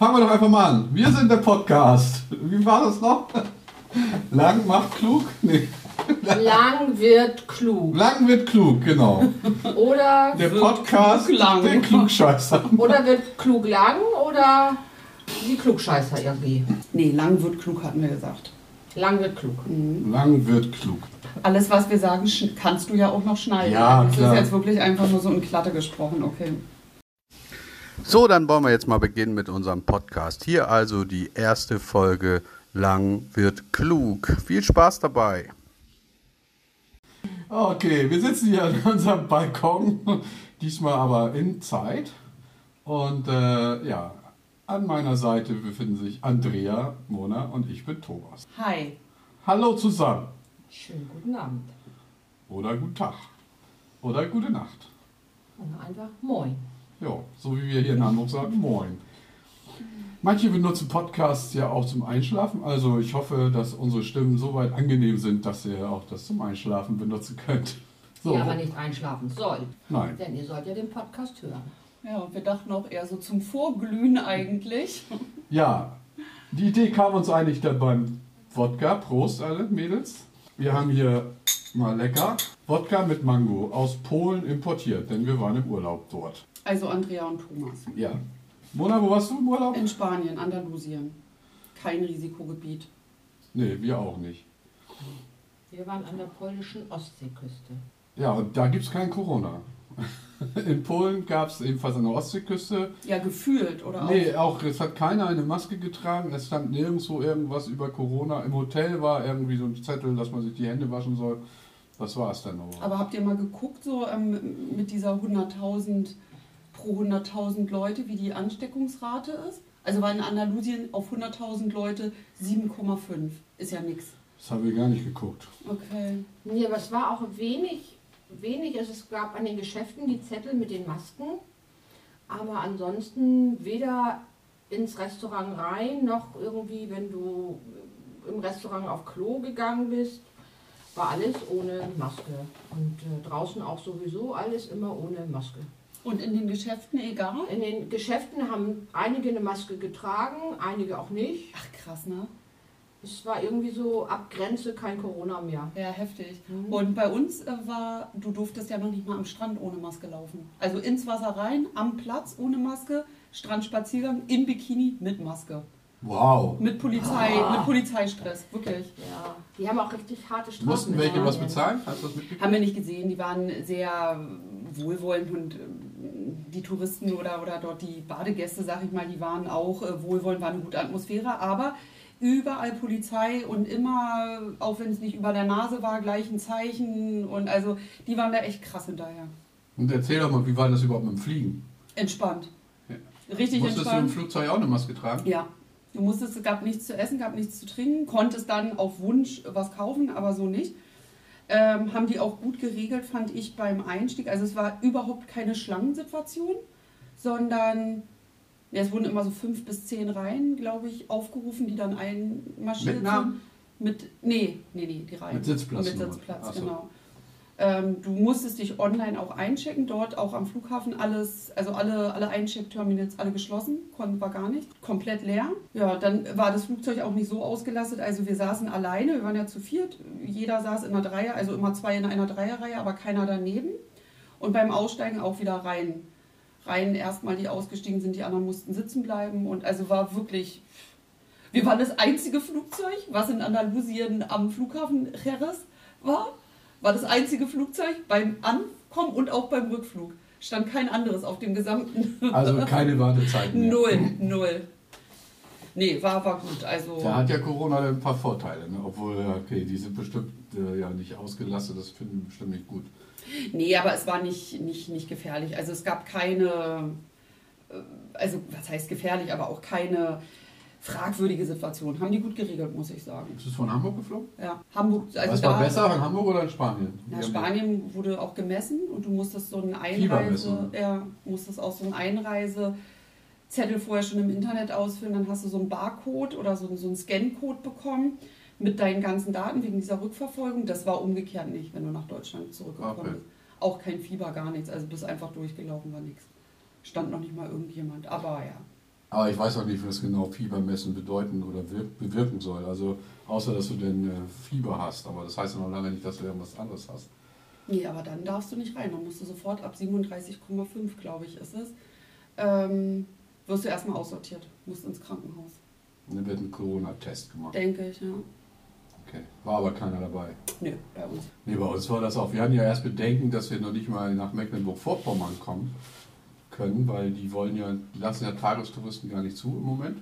fangen wir doch einfach mal an. Wir sind der Podcast. Wie war das noch? Lang macht klug? Nee. Lang wird klug. Lang wird klug, genau. Oder, Der Podcast lang. der Klugscheißer. oder wird klug lang oder die Klugscheißer irgendwie. Nee, lang wird klug, hatten wir gesagt. Lang wird klug. Lang wird klug. Alles, was wir sagen, kannst du ja auch noch schneiden. Ja, das klar. ist jetzt wirklich einfach nur so in Klatte gesprochen, okay. So, dann wollen wir jetzt mal beginnen mit unserem Podcast. Hier also die erste Folge Lang wird klug. Viel Spaß dabei. Okay, wir sitzen hier an unserem Balkon, diesmal aber in Zeit. Und äh, ja, an meiner Seite befinden sich Andrea, Mona und ich bin Thomas. Hi. Hallo zusammen. Schönen guten Abend. Oder guten Tag. Oder gute Nacht. Und einfach Moin. Ja, so wie wir hier in Hamburg sagen, moin. Manche benutzen Podcasts ja auch zum Einschlafen. Also ich hoffe, dass unsere Stimmen so weit angenehm sind, dass ihr auch das zum Einschlafen benutzen könnt. So. Ihr aber nicht einschlafen sollt. Nein. Denn ihr sollt ja den Podcast hören. Ja, und wir dachten auch eher so zum Vorglühen eigentlich. Ja, die Idee kam uns eigentlich dann beim Wodka. Prost alle Mädels. Wir haben hier mal lecker Wodka mit Mango aus Polen importiert, denn wir waren im Urlaub dort. Also Andrea und Thomas. Ja. Mona, wo warst du im Urlaub? In Spanien, Andalusien. Kein Risikogebiet. Nee, wir auch nicht. Wir waren an der polnischen Ostseeküste. Ja, und da gibt es kein Corona. In Polen gab es ebenfalls an der Ostseeküste. Ja, gefühlt, oder auch? Nee, auch es hat keiner eine Maske getragen. Es stand nirgendwo irgendwas über Corona. Im Hotel war irgendwie so ein Zettel, dass man sich die Hände waschen soll. Das war es dann aber. Aber habt ihr mal geguckt, so ähm, mit dieser 100.000 pro 100.000 Leute, wie die Ansteckungsrate ist? Also war in Andalusien auf 100.000 Leute 7,5. Ist ja nichts. Das haben wir gar nicht geguckt. Okay. Nee, aber es war auch wenig, wenig. Also es gab an den Geschäften die Zettel mit den Masken. Aber ansonsten weder ins Restaurant rein, noch irgendwie, wenn du im Restaurant auf Klo gegangen bist, war alles ohne Maske. Und äh, draußen auch sowieso alles immer ohne Maske. Und in den Geschäften egal? In den Geschäften haben einige eine Maske getragen, einige auch nicht. Ach krass, ne? Es war irgendwie so ab Grenze kein Corona mehr. Ja, heftig. Mhm. Und bei uns äh, war, du durftest ja noch nicht mal am Strand ohne Maske laufen. Also ins Wasser rein, am Platz ohne Maske, Strandspaziergang im Bikini mit Maske. Wow. Mit Polizei, mit Polizeistress, wirklich. Ja, die haben auch richtig harte Strafen. Mussten welche in was bezahlen? Hast du das? Haben wir nicht gesehen, die waren sehr wohlwollend und ähm, die Touristen oder, oder dort die Badegäste, sag ich mal, die waren auch äh, wohlwollend, war eine gute Atmosphäre, aber überall Polizei und immer, auch wenn es nicht über der Nase war, gleich ein Zeichen und also die waren da echt krass hinterher. Und erzähl doch mal, wie war das überhaupt mit dem Fliegen? Entspannt. Ja. Richtig Musstest du im entspannt. Flugzeug auch eine Maske tragen? Ja. Du musstest, es gab nichts zu essen, gab nichts zu trinken, konntest dann auf Wunsch was kaufen, aber so nicht. Ähm, haben die auch gut geregelt, fand ich beim Einstieg. Also es war überhaupt keine Schlangensituation, sondern ja, es wurden immer so fünf bis zehn Reihen, glaube ich, aufgerufen, die dann einmarschiert Mit Namen? sind. Mit, nee, nee, nee, die Reihen. Mit Sitzplatz Mit. Sitzplatz, Ach so. Ähm, du musstest dich online auch einchecken, dort auch am Flughafen alles, also alle, alle Eincheckterminals alle geschlossen, konnten war gar nicht, komplett leer. Ja, dann war das Flugzeug auch nicht so ausgelastet, also wir saßen alleine, wir waren ja zu viert, jeder saß in einer Dreier, also immer zwei in einer Dreierreihe, aber keiner daneben. Und beim Aussteigen auch wieder rein. Rein erstmal die ausgestiegen sind, die anderen mussten sitzen bleiben und also war wirklich wir waren das einzige Flugzeug, was in Andalusien am Flughafen Jerez war. War das einzige Flugzeug beim Ankommen und auch beim Rückflug. Stand kein anderes auf dem gesamten. Also keine Wartezeit mehr. null, null. Nee, war, war gut. Also, Da hat ja Corona ein paar Vorteile, ne? obwohl, ja, okay, die sind bestimmt äh, ja nicht ausgelastet, das finden wir bestimmt nicht gut. nee, aber es war nicht, nicht, nicht gefährlich. Also es gab keine, äh, also was heißt gefährlich, aber auch keine fragwürdige Situation. Haben die gut geregelt, muss ich sagen. Ist es von Hamburg geflogen? Ja, Hamburg, also Was war besser, in Hamburg oder in Spanien? Na, Spanien wurde auch gemessen und du musstest so einen Fiebermessung. Einreise, ja, musstest auch so einen Einreisezettel vorher schon im Internet ausfüllen, dann hast du so einen Barcode oder so, so einen Scan-Code bekommen mit deinen ganzen Daten wegen dieser Rückverfolgung. Das war umgekehrt nicht, wenn du nach Deutschland zurückgekommen Okay. bist. Auch kein Fieber, gar nichts, also bist einfach durchgelaufen, war nichts. Stand noch nicht mal irgendjemand, aber ja. Aber ich weiß auch nicht, was genau Fiebermessen bedeuten oder wirk- bewirken soll. Also außer, dass du denn äh, Fieber hast. Aber das heißt ja noch lange nicht, dass du irgendwas anderes hast. Nee, aber dann darfst du nicht rein. Dann musst du sofort ab 37,5, glaube ich, ist es. Ähm, wirst du erstmal aussortiert, musst ins Krankenhaus. Und dann wird ein Corona-Test gemacht. Denke ich, ja. Okay. War aber keiner dabei. Nö, bei uns. Nee, bei uns war das auch. Wir hatten ja erst Bedenken, dass wir noch nicht mal nach Mecklenburg-Vorpommern kommen können, weil die wollen ja, die lassen ja Tagestouristen gar nicht zu im Moment.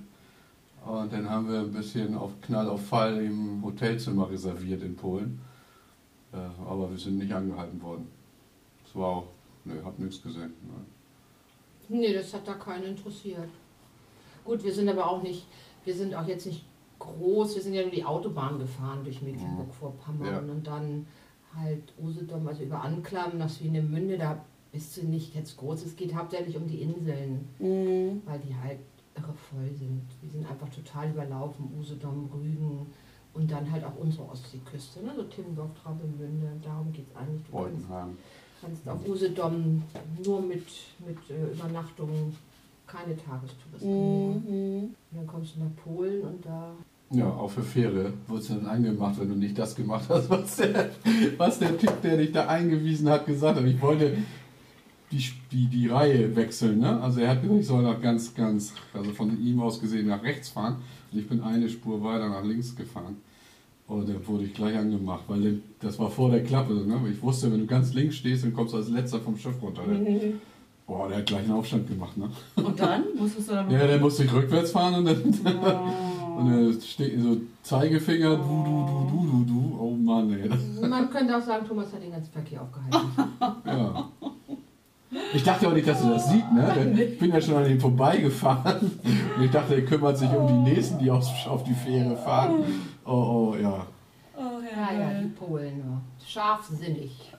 Und dann haben wir ein bisschen auf Knall auf Fall im Hotelzimmer reserviert in Polen. Äh, aber wir sind nicht angehalten worden. Das war auch, ne, hab nichts gesehen. Ne. Nee, das hat da keinen interessiert. Gut, wir sind aber auch nicht, wir sind auch jetzt nicht groß, wir sind ja nur die Autobahn gefahren durch Mecklenburg-Vorpommern Ja. und dann halt Usedom, also über Anklam nach Swinemünde, da bist du nicht jetzt groß. Es geht hauptsächlich um die Inseln, Mhm. weil die halt irre voll sind. Die sind einfach total überlaufen, Usedom, Rügen und dann halt auch unsere Ostseeküste, ne? so Timmendorf, Travemünde, darum geht es eigentlich. Du kannst, Beutenhagen. kannst auf Usedom nur mit, mit äh, Übernachtungen keine Tagestouristen. Mhm. Und dann kommst du nach Polen und da. Ja, auch für Fähre wurdest du dann angemacht, wenn du nicht das gemacht hast, was der, was der Typ, der dich da eingewiesen hat, gesagt hat. Ich wollte die, die, die Reihe wechseln. Ne? Also er hat gesagt, ich soll nach ganz, ganz, also von ihm aus gesehen nach rechts fahren. Und ich bin eine Spur weiter nach links gefahren. Und dann wurde ich gleich angemacht, weil das war vor der Klappe. Ne? Ich wusste, wenn du ganz linkt stehst, dann kommst du als letzter vom Schiff runter. Mhm. Boah, der hat gleich einen Aufstand gemacht. Ne? Und dann musstest du dann. Ja, der musste ich rückwärts fahren und dann Oh. und steht so Zeigefinger, du, du, du, du, du, du. Oh Mann, ey. Man könnte auch sagen, Thomas hat den ganzen Verkehr aufgehalten. Ja. Ich dachte auch nicht, dass er das sieht, ne? Ich bin ja schon an ihm vorbeigefahren. Und ich dachte, er kümmert sich um die Nächsten, die auf, auf die Fähre fahren. Oh, oh, ja. Oh, Ja, ja, die Polen. ja. Scharfsinnig.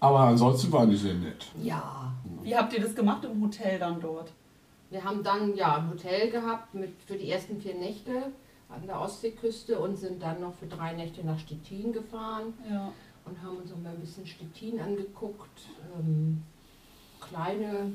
Aber ansonsten waren die sehr nett. Ja. Wie habt ihr das gemacht im Hotel dann dort? Wir haben dann ja ein Hotel gehabt mit, für die ersten vier Nächte an der Ostseeküste und sind dann noch für drei Nächte nach Stettin gefahren Ja. Und haben uns noch mal ein bisschen Stettin angeguckt. Ähm, kleine,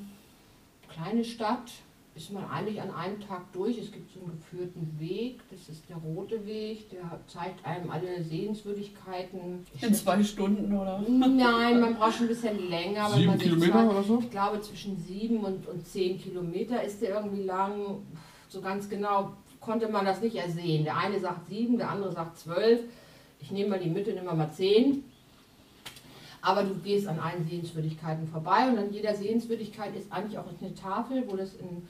kleine Stadt, ist man eigentlich an einem Tag durch. Es gibt so einen geführten Weg, das ist der rote Weg, der zeigt einem alle Sehenswürdigkeiten. Ich In zwei Stunden, oder? Nein, man braucht schon ein bisschen länger. wenn Sieben man sich Kilometer Zeit- oder so? Ich glaube, zwischen sieben und, und zehn Kilometer ist der irgendwie lang. So ganz genau konnte man das nicht ersehen. Der eine sagt sieben, der andere sagt zwölf. Ich nehme mal die Mitte, nehme mal zehn. Aber du gehst an allen Sehenswürdigkeiten vorbei und an jeder Sehenswürdigkeit ist eigentlich auch eine Tafel, wo das in,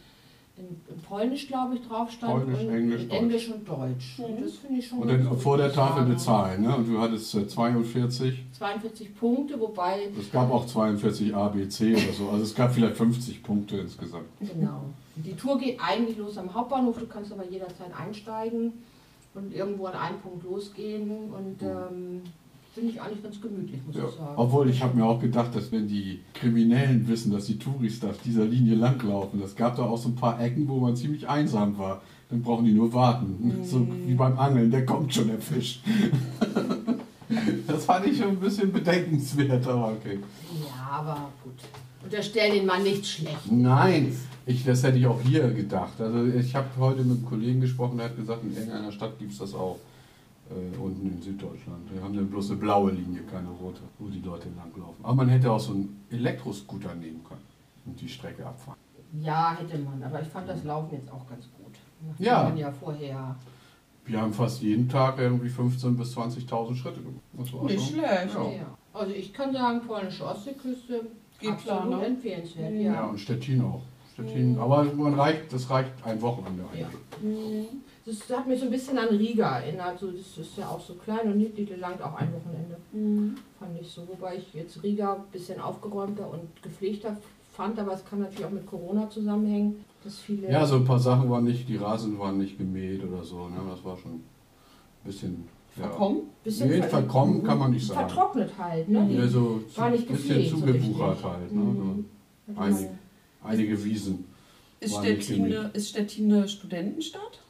in, in Polnisch, glaube ich, drauf stand. Polnisch, und Englisch, in Deutsch. Englisch und Deutsch. Und das finde ich schon Und dann gut, vor der Tafel sagen. bezahlen, ne? Und du hattest äh, 42. 42 Punkte, wobei Es gab auch 42 A, B, C oder so. Also es gab vielleicht 50 Punkte insgesamt. Genau. Die Tour geht eigentlich los am Hauptbahnhof, du kannst aber jederzeit einsteigen und irgendwo an einem Punkt losgehen und ähm, finde ich eigentlich ganz gemütlich, muss Ja. ich sagen. Obwohl ich habe mir auch gedacht, dass wenn die Kriminellen wissen, dass die Touris auf dieser Linie langlaufen, das gab da auch so ein paar Ecken, wo man ziemlich einsam war. Dann brauchen die nur warten. So wie beim Angeln, der kommt schon, der Fisch. das fand ich schon ein bisschen bedenkenswert, aber okay. Ja, aber gut. Unterstell den Mann nicht schlecht. Nein, ich, das hätte ich auch hier gedacht. Also ich habe heute mit einem Kollegen gesprochen, der hat gesagt, in irgendeiner Stadt gibt es das auch. Äh, unten in Süddeutschland. Wir haben dann bloß eine blaue Linie, keine rote, wo die Leute langlaufen. Aber man hätte auch so einen Elektroscooter nehmen können und die Strecke abfahren. Ja, hätte man, aber ich fand das Laufen jetzt auch ganz gut. Nachdem Ja. man ja vorher. Wir haben fast jeden Tag irgendwie 15.000 bis 20.000 Schritte gemacht. Das war Nicht schlecht. Ja. Ja. Also ich kann sagen, polnische Ostseeküste Geht klar, ne? empfehlenswert. Mhm. Ja, Ja. und Stettin auch. Stettin, aber man reicht, das reicht ein Wochenende eigentlich. Ja. Das hat mich so ein bisschen an Riga erinnert. So, das ist ja auch so klein und niedlich, langt auch ein Wochenende. Mhm. Fand ich so. Wobei ich jetzt Riga ein bisschen aufgeräumter und gepflegter fand, aber es kann natürlich auch mit Corona zusammenhängen, dass viele. Ja, so ein paar Sachen waren nicht, die Rasen waren nicht gemäht oder so. Ne? Das war schon ein bisschen. Ja. Verkommen? bisschen Nee, ver- verkommen kann man nicht sagen. Vertrocknet halt, ne? Ja, so War nicht ein bisschen gepflegt so zugewuchert richtig. halt. Ne? Mhm. So einige, einige Wiesen. Stettin, eine, ist Stettin eine Studentenstadt?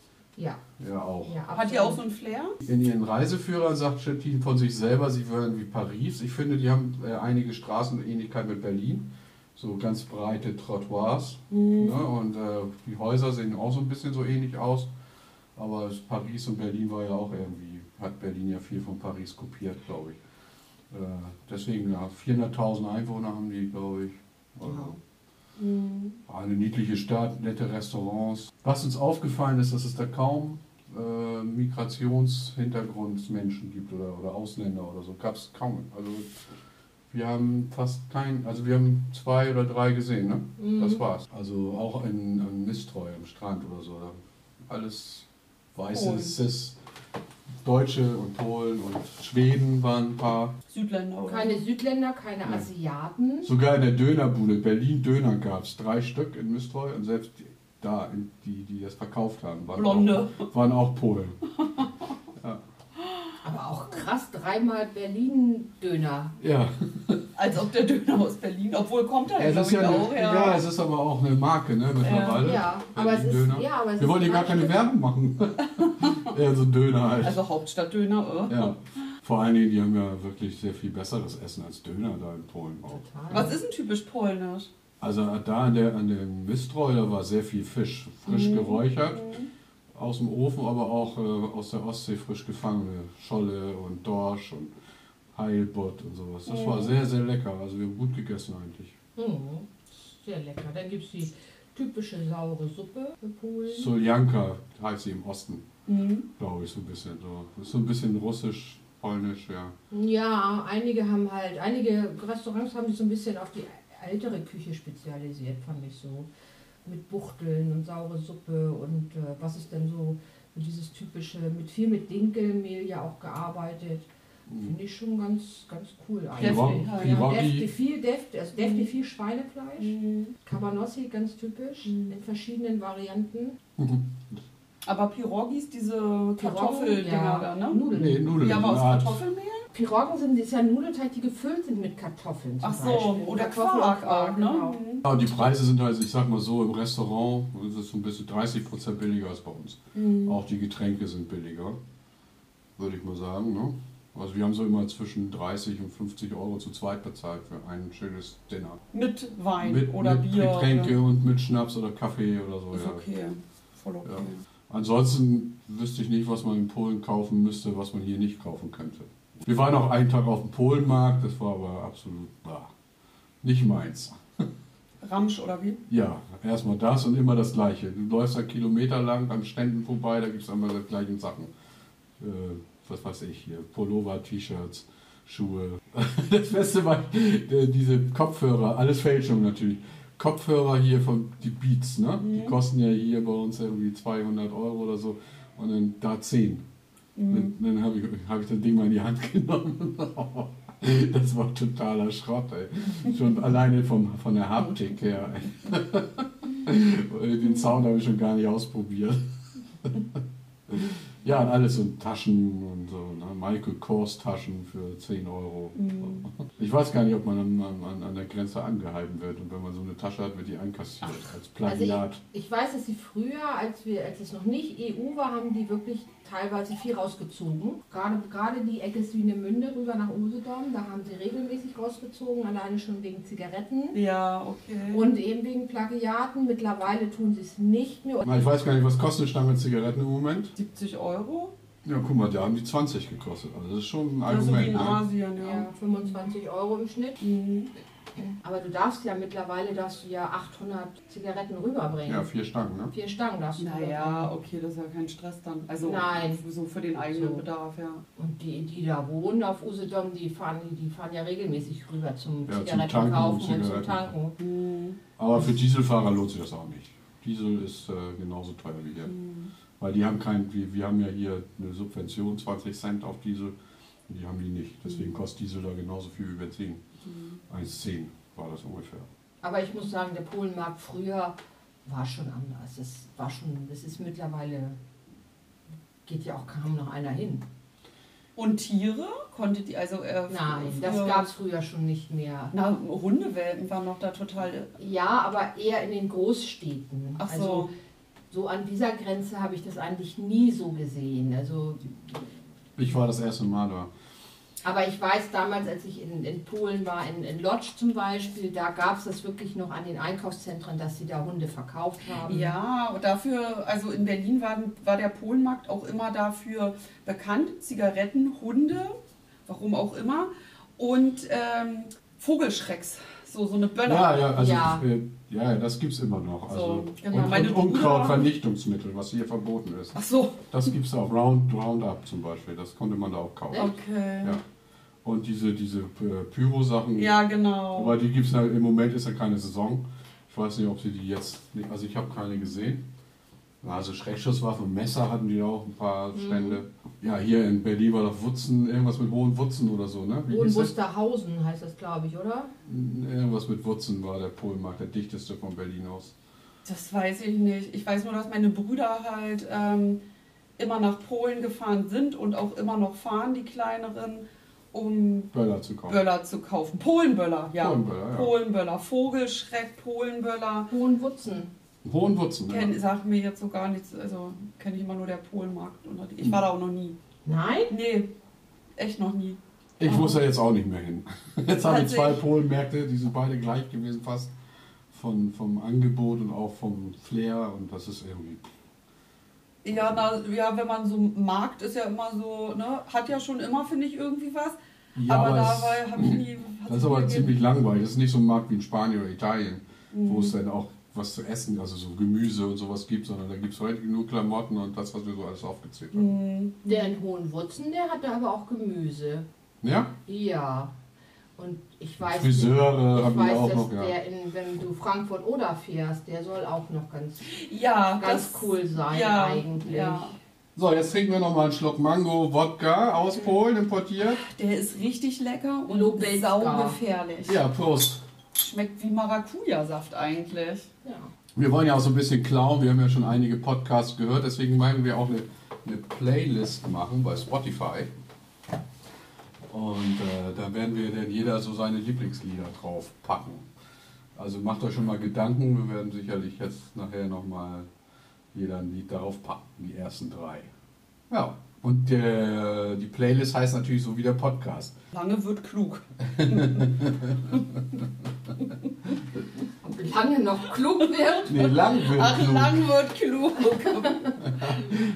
Ja, Ja, auch. ja. Hat die auch so einen Flair? In ihren Reiseführern sagt Stettin von sich selber, sie wären wie Paris. Ich finde, die haben äh, einige Straßenähnlichkeit mit Berlin. so ganz breite Trottoirs. Mhm. Ne? Und äh, die Häuser sehen auch so ein bisschen so ähnlich aus. Aber es- Paris und Berlin war ja auch irgendwie, hat Berlin ja viel von Paris kopiert, glaube ich. Äh, deswegen, ja, 400.000 Einwohner haben die, glaube ich. Also, Mhm. eine niedliche Stadt, nette Restaurants. Was uns aufgefallen ist, dass es da kaum äh, Migrationshintergrundmenschen gibt oder, oder Ausländer oder so. Gab es kaum. Also wir haben fast kein, also wir haben zwei oder drei gesehen, ne? Mhm. Das war's. Also auch in, in Mistreu am Strand oder so. Da alles weiße Polen. Deutsche und Polen und Schweden waren ein paar. Südländer oder Keine Südländer, keine Nee. Asiaten. Sogar in der Dönerbude, Berlin Döner gab es drei Stück in Mistreu und selbst da, in- die, die das verkauft haben, waren, Blonde. Auch, waren auch Polen. Aber auch krass, dreimal Berlin-Döner. Ja, Als ob der Döner aus Berlin, obwohl kommt er ja, es glaube ist ja, auch. eine, Ja. ja, es ist aber auch eine Marke ne, mittlerweile. Ja, aber es ist, ja, aber es Wir ist wollen hier gar keine Werbung machen. Eher so Döner halt. Also Hauptstadtdöner, äh. ja. Vor allen Dingen, die haben ja wirklich sehr viel besseres Essen als Döner da in Polen auch. Total. Was ist denn typisch polnisch? Also da an, der, an dem Mistreu, da war sehr viel Fisch, frisch Mhm. geräuchert. aus dem Ofen, aber auch äh, aus der Ostsee frisch gefangene Scholle und Dorsch und Heilbutt und sowas. Das war Mhm. sehr, sehr lecker. Also wir haben gut gegessen eigentlich. Mhm. Sehr lecker. Dann gibt es die typische saure Suppe für Polen. Soljanka heißt sie im Osten, Mhm. glaube ich, so ein bisschen. So. Das ist so ein bisschen russisch, polnisch, ja. Ja, einige haben halt, einige Restaurants haben sich so ein bisschen auf die ältere Küche spezialisiert, fand ich so. Mit Buchteln und saure Suppe und äh, was ist denn so, so dieses typische, mit viel mit Dinkelmehl ja auch gearbeitet. Finde ich schon ganz, ganz cool eigentlich. Deftig, ja. Defti, viel Defti, also Defti Mhm. viel Schweinefleisch. Mhm. Cabanossi ganz typisch, Mhm. in verschiedenen Varianten. Aber Pirogis, diese Kartoffeldinger ja. da, ne? Nudeln. nee, Nudeln. Ja, aber aus Kartoffelmehl? Piroggen sind ist ja Nudelteig, die gefüllt sind mit Kartoffeln. Zum Ach so, Beispiel. oder Quark auch, ne? genau. Ja, die Preise sind halt, ich sag mal so, im Restaurant ist es so ein bisschen 30% billiger als bei uns. Mhm. Auch die Getränke sind billiger, würde ich mal sagen. Ne? Also wir haben so immer zwischen 30 und 50 Euro zu zweit bezahlt für ein schönes Dinner. Mit Wein mit, oder mit Bier. Getränke Oder? und mit Schnaps oder Kaffee oder so. Ist Ja. okay. Voll okay. Ja. Ansonsten wüsste ich nicht, was man in Polen kaufen müsste, was man hier nicht kaufen könnte. Wir waren auch einen Tag auf dem Polenmarkt, das war aber absolut bah, nicht meins. Ramsch oder wie? Ja, erstmal das und immer das Gleiche. Du läufst da Kilometer lang an Ständen vorbei, da gibt es immer die gleichen Sachen. Äh, was weiß ich hier, Pullover, T-Shirts, Schuhe. Das Beste war äh, diese Kopfhörer, alles Fälschung natürlich. Kopfhörer hier von die Beats, ne? Die Mhm. kosten ja hier bei uns irgendwie 200 Euro oder so und dann da 10. Mhm. Dann, dann habe ich, hab ich das Ding mal in die Hand genommen. Das war totaler Schrott, ey. Schon alleine vom, von der Haptik her. Den Sound habe ich schon gar nicht ausprobiert. Ja, und alles so Taschen und so. Ne? Michael Kors Taschen für 10 Euro. Mhm. Ich weiß gar nicht, ob man an, an, an der Grenze angehalten wird. Und wenn man so eine Tasche hat, wird die einkassiert als Plagiat. Ich weiß, dass sie früher, als wir, als es noch nicht EU war, haben die wirklich teilweise viel rausgezogen. Gerade, gerade die Ecke Swinemünde rüber nach Usedom, da haben sie regelmäßig rausgezogen, alleine schon wegen Zigaretten. Ja, okay. Und eben wegen Plagiaten. Mittlerweile tun sie es nicht mehr. Ich weiß gar nicht, was kostet eine Stange Zigaretten im Moment? 70 Euro? Ja, guck mal, da haben die 20 gekostet. Also das ist schon ein Also wie Argument. in ne? Asien, ja. Ja, 25 Euro im Schnitt. Mhm. Aber du darfst ja mittlerweile, darfst du ja 800 Zigaretten rüberbringen. Ja, vier Stangen, ne? Vier Stangen darfst du Naja, okay, das ist ja kein Stress dann. Also Nein. so für den eigenen So. Bedarf, ja. Und die, die da wohnen auf Usedom, die fahren, die fahren ja regelmäßig rüber zum Ja, zum Zigaretten Tanken und zum. Tanken. Mhm. Aber für Dieselfahrer lohnt sich das auch nicht. Diesel ist äh, genauso teuer wie hier. Mhm. Weil die haben kein, wir, wir haben ja hier eine Subvention, 20 Cent auf Diesel. Und die haben die nicht. Deswegen kostet Diesel da genauso viel wie Benzin. Mhm. 1,10 war das ungefähr. Aber ich muss sagen, der Polenmarkt früher war schon anders. Es war schon, es ist mittlerweile, geht ja auch kaum noch einer hin. Und Tiere? Konntet ihr also äh, Nein, das früher- gab es früher schon nicht mehr. Na, Hundewelpen waren noch da total. Ja, aber eher in den Großstädten. Ach so. Also so an dieser Grenze habe ich das eigentlich nie so gesehen. Also Ich war das erste Mal da. Aber ich weiß damals, als ich in, in Polen war, in, in Lodz zum Beispiel, da gab es das wirklich noch an den Einkaufszentren, dass sie da Hunde verkauft haben. Ja, und dafür, also in Berlin war, war der Polenmarkt auch immer dafür bekannt. Zigaretten, Hunde, warum auch immer. Und ähm, Vogelschrecks, so, so eine Böller. Ja, ja, also Ja. Äh, ja, das gibt es immer noch. Also, So, genau. und, und Unkrautvernichtungsmittel, was hier verboten ist. Ach so, Das gibt es auch. Round, Roundup zum Beispiel, das konnte man da auch kaufen. okay. Ja. Und diese, diese äh, Pyro-Sachen, Ja, genau. aber die gibt es halt, im Moment ist ja keine Saison. Ich weiß nicht, ob sie die jetzt, also ich habe keine gesehen. Also Schreckschusswaffen Messer hatten die auch ein paar Stände. Ja, hier in Berlin war doch Wutzen, irgendwas mit hohen Wutzen oder so, ne? Wie Hohen hieß das? Wusterhausen heißt das, glaube ich, oder? Irgendwas mit Wutzen war der Polenmarkt, der dichteste von Berlin aus. Das weiß ich nicht. Ich weiß nur, dass meine Brüder halt ähm, immer nach Polen gefahren sind und auch immer noch fahren, die kleineren, um Böller zu kaufen. Böller zu kaufen. Polenböller, ja. Polenböller, ja. Polenböller. Vogelschreck, Polenböller. Hohen Wutzen. Hohen Wutzen, ja. Kenn, sagt mir jetzt so gar nichts. Also kenne ich immer nur der Polenmarkt. Und ich war da auch noch nie. Nein? Nee, echt noch nie. Ich muss da jetzt auch nicht mehr hin. Jetzt haben wir Hat zwei Polenmärkte, die sind beide gleich gewesen fast. Von, vom Angebot und auch vom Flair und das ist irgendwie. Ja, na, ja, wenn man so Markt ist ja immer so, ne, hat ja schon immer, finde ich, irgendwie was. Ja, aber es- dabei habe ich nie. Das ist aber gegeben. ziemlich langweilig. Das ist nicht so ein Markt wie in Spanien oder Italien, wo Mhm. es dann auch was zu essen, also so Gemüse und sowas gibt, sondern da gibt es heute nur Klamotten und das, was wir so alles aufgezählt haben. Mhm. Der in Hohen Wutzen, der hatte aber auch Gemüse. Ja? Ja. Und ich weiß, Friseure ich haben weiß auch dass noch, ja. der, in, wenn du Frankfurt oder fährst, der soll auch noch ganz, Ja, ganz das, cool sein ja, eigentlich. Ja. So, jetzt trinken wir nochmal einen Schluck Mango-Wodka aus Polen importiert. Der ist richtig lecker und saugefährlich. Ja, Prost. Schmeckt wie Maracuja-Saft eigentlich. Ja. Wir wollen ja auch so ein bisschen klauen. Wir haben ja schon einige Podcasts gehört, deswegen meinen wir auch eine, eine Playlist machen bei Spotify. Und äh, da werden wir dann jeder so seine Lieblingslieder drauf packen. Also macht euch schon mal Gedanken. Wir werden sicherlich jetzt nachher nochmal jeder ein Lied darauf packen, die ersten drei. Ja, und der, die Playlist heißt natürlich so wie der Podcast. Lange wird klug. Lange noch klug wird. Nee, lang wird Ach, klug. lang wird klug.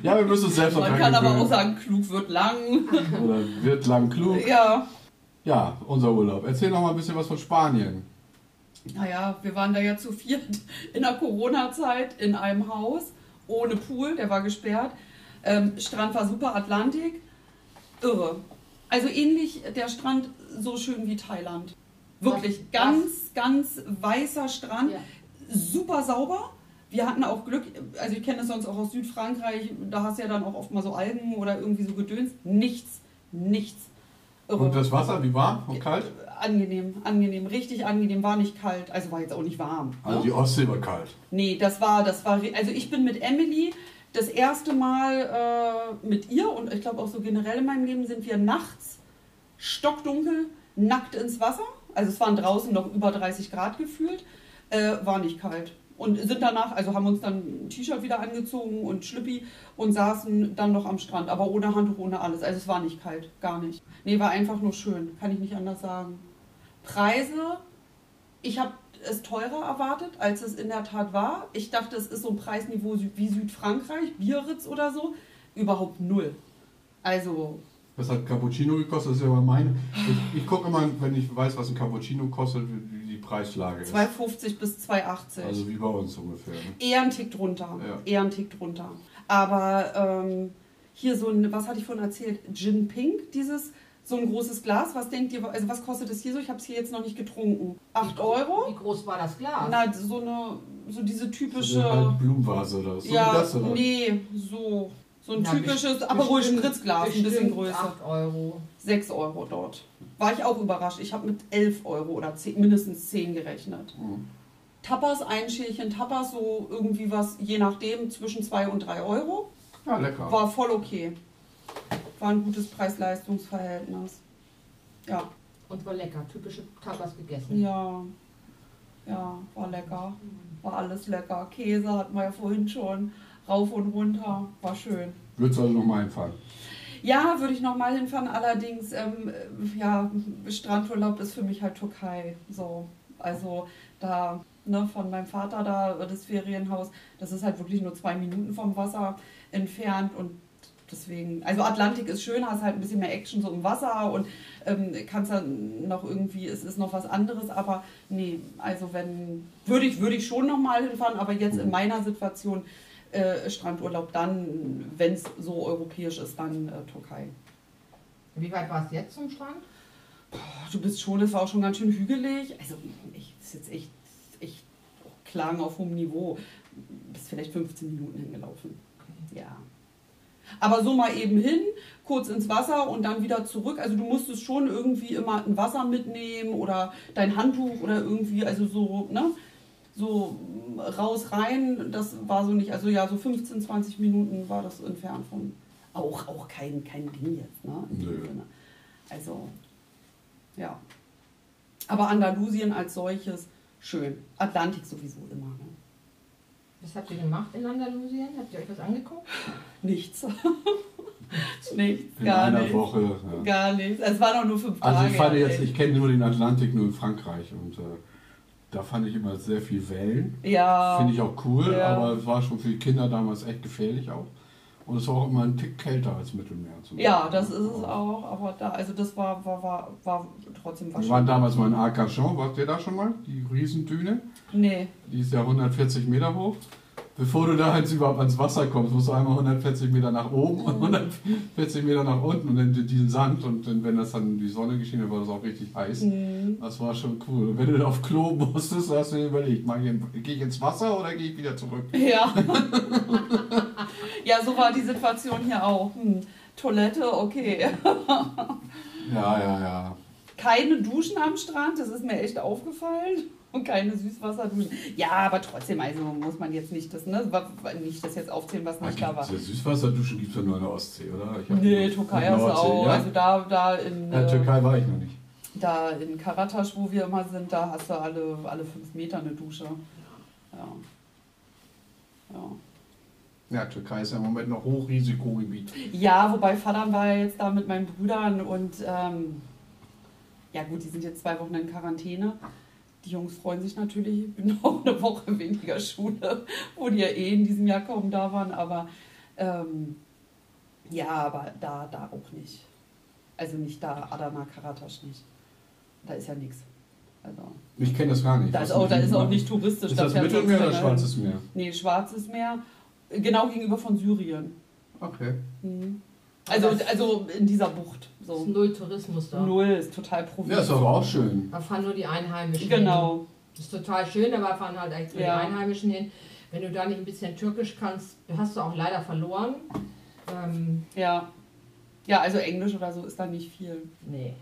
Ja, wir müssen uns selbst Man kann aber auch sagen, klug wird lang. Oder wird lang klug. Ja. Ja, unser Urlaub. Erzähl noch mal ein bisschen was von Spanien. Naja, wir waren da ja zu viert in der Corona-Zeit in einem Haus, ohne Pool, der war gesperrt. Ähm, Strand war super, Atlantik. Irre. Also ähnlich der Strand so schön wie Thailand. Wirklich Was- ganz, ganz weißer Strand, Ja. super sauber. Wir hatten auch Glück, also ich kenne das sonst auch aus Südfrankreich, da hast du ja dann auch oft mal so Algen oder irgendwie so Gedöns. Nichts, nichts. Irre. Und das Wasser, wie warm und kalt? Angenehm, angenehm, richtig angenehm, war nicht kalt, also war jetzt auch nicht warm. Also ne? die Ostsee war kalt. Nee, das war, das war, also ich bin mit Emily das erste Mal äh, mit ihr und ich glaube auch so generell in meinem Leben sind wir nachts stockdunkel, nackt ins Wasser. Also es waren draußen noch über 30 Grad gefühlt, äh, war nicht kalt. Und sind danach, also haben uns dann ein T-Shirt wieder angezogen und Schlüppi und saßen dann noch am Strand, aber ohne Handtuch, ohne alles. Also es war nicht kalt, gar nicht. Nee, war einfach nur schön, kann ich nicht anders sagen. Preise, ich habe es teurer erwartet, als es in der Tat war. Ich dachte, es ist so ein Preisniveau wie Südfrankreich, Biarritz oder so. Überhaupt null. Also, Was hat Cappuccino gekostet? Das ist ja mal meine. Ich, ich gucke immer, wenn ich weiß, was ein Cappuccino kostet, wie die Preislage ist. 2,50 bis 2,80. Also wie bei uns ungefähr. Ne? Eher ein Tick drunter. Ja. Eher ein Tick drunter. Aber ähm, hier so ein, was hatte ich vorhin erzählt? Gin Pink, dieses, so ein großes Glas. Was denkt ihr, also was kostet es hier so? Ich habe es hier jetzt noch nicht getrunken. 8 Euro? Wie groß war das Glas? Na, so eine, so diese So typische. eine halt Blumenvase oder so. ja, das oder? nee, so. So ein Na, typisches Aperol Spritzglas, ein bisschen größer. 8 Euro. 6 Euro dort. War ich auch überrascht. Ich habe mit 11 Euro oder 10, mindestens 10 gerechnet. Mhm. Tapas, ein Schälchen Tapas, so irgendwie was, je nachdem, zwischen 2 und 3 Euro. Ja, lecker. War voll okay. War ein gutes Preis-Leistungs-Verhältnis. Ja, Und war lecker. Typische Tapas gegessen. ja, ja, war lecker. War alles lecker. Käse hatten wir ja vorhin schon. Rauf und runter. War schön. Würdest du also nochmal einfallen? Ja, würde ich nochmal hinfahren. Allerdings, ähm, äh, ja, Strandurlaub ist für mich halt Türkei. So, also da ne, von meinem Vater da das Ferienhaus, das ist halt wirklich nur zwei Minuten vom Wasser entfernt und deswegen, also Atlantik ist schön, hast halt ein bisschen mehr Action so im Wasser und ähm, kannst dann noch irgendwie, es ist noch was anderes, aber nee, also wenn, würde ich, würde ich schon nochmal hinfahren, aber jetzt in meiner Situation äh, Strandurlaub dann, wenn es so europäisch ist, dann äh, Türkei. Wie weit war es jetzt zum Strand? Boah, du bist schon, es war auch schon ganz schön hügelig. Also ich ist jetzt echt, echt Klagen auf hohem Niveau. Bist vielleicht 15 Minuten hingelaufen. Ja. Aber so mal eben hin, kurz ins Wasser und dann wieder zurück. Also du musstest schon irgendwie immer ein Wasser mitnehmen oder dein Handtuch oder irgendwie, also so, ne? So raus, rein, das war so nicht, also ja, so 15, 20 Minuten war das entfernt von. Auch, auch kein, kein Ding jetzt, ne? Sinne. Also, ja. Aber Andalusien als solches, schön. Atlantik sowieso immer, ne? Was habt ihr gemacht in Andalusien? Habt ihr euch was angeguckt? Nichts. nichts, In gar einer nichts. Woche. Ja. Gar nichts. Es waren auch nur fünf Tage. Also ich fand jetzt, ich kenne nur den Atlantik nur in Frankreich und äh, da fand ich immer sehr viel Wellen. Ja. Finde ich auch cool, Ja. aber es war schon für die Kinder damals echt gefährlich auch. Und es war auch immer ein Tick kälter als Mittelmeer. Zum Ja, das ist es auch, aber da, also das war, war, war, war trotzdem Wir was waren damals mal in Arcachon, wart ihr da schon mal? Die Riesendüne, Nee. die ist ja 140 Meter hoch. Bevor du da jetzt überhaupt ans Wasser kommst, musst du einmal 140 Meter nach oben und 140 Meter nach unten und dann diesen Sand und dann, wenn das dann die Sonne geschienen hat, war das auch richtig heiß. Mhm. Das war schon cool. Und wenn du dann auf Klo musstest, hast du dir überlegt, gehe ich ins Wasser oder gehe ich wieder zurück? Ja. ja, so war die Situation hier auch. Hm. Toilette, okay. Ja, ja, ja. Keine Duschen am Strand, das ist mir echt aufgefallen. Und keine Süßwasserduschen. Ja, aber trotzdem, also muss man jetzt nicht das, ne, nicht das jetzt aufzählen, was nicht da war. Süßwasserduschen gibt es ja nur in der Ostsee, oder? Ich Nee, Türkei hast du auch. Ja? Also da, da in. ja, Türkei war ich noch nicht. Da in Karatasch, wo wir immer sind, da hast du alle, alle fünf Meter eine Dusche. Ja. Ja. Ja, Türkei ist ja im Moment noch Hochrisikogebiet. Ja, wobei Vater war ja jetzt da mit meinen Brüdern und ähm, ja gut, die sind jetzt zwei Wochen in Quarantäne. Die Jungs freuen sich natürlich, auch eine Woche weniger Schule, wo die ja eh in diesem Jahr kaum da waren, aber ähm, ja, aber da, da auch nicht. Also nicht da, Adana, Karatasch nicht. Da ist ja nichts. Also, Ich kenne das gar nicht. da ist auch, da ist auch nicht touristisch. Ist da das fährt Mittelmeer oder. Schwarzes Meer? Nee, Schwarzes Meer. Genau gegenüber von Syrien. Okay. Mhm. Also, also in dieser Bucht. Es So. ist null Tourismus da. Null ist total Ja, provinziell. ist aber auch schön. Da fahren nur die Einheimischen Genau. hin. Das ist total schön, aber fahren halt extra Ja. die Einheimischen hin. Wenn du da nicht ein bisschen Türkisch kannst, hast du auch leider verloren. Ähm, Ja. Ja, also Englisch oder so ist da nicht viel. nee.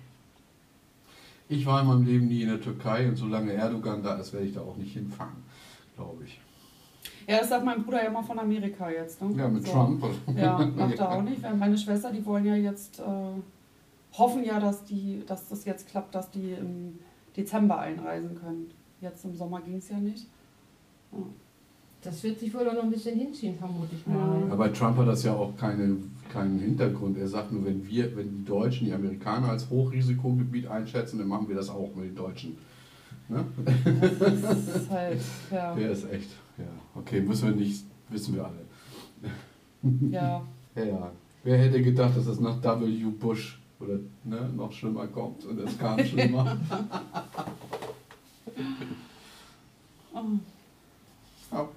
Ich war in meinem Leben nie in der Türkei und solange Erdogan da ist, werde ich da auch nicht hinfahren, glaube ich. Ja, das sagt mein Bruder ja immer von Amerika jetzt. Ne? Ja, mit so. Trump. Ja, macht er auch nicht. Weil meine Schwester, die wollen ja jetzt, äh, hoffen ja, dass, die, dass das jetzt klappt, dass die im Dezember einreisen können. Jetzt im Sommer ging es ja nicht. Das wird sich wohl auch noch ein bisschen hinziehen, vermute ich Ja. mal. Aber Trump hat das ja auch keine, keinen Hintergrund. Er sagt nur, wenn wir, wenn die Deutschen die Amerikaner als Hochrisikogebiet einschätzen, dann machen wir das auch mit den Deutschen. Ne? Das ist halt, ja. Der ist echt. Ja, okay, müssen wir nicht, wissen wir alle. ja. Ja, ja. Wer hätte gedacht, dass es nach W. Bush oder ne, noch schlimmer kommt und es kam schlimmer. Ja.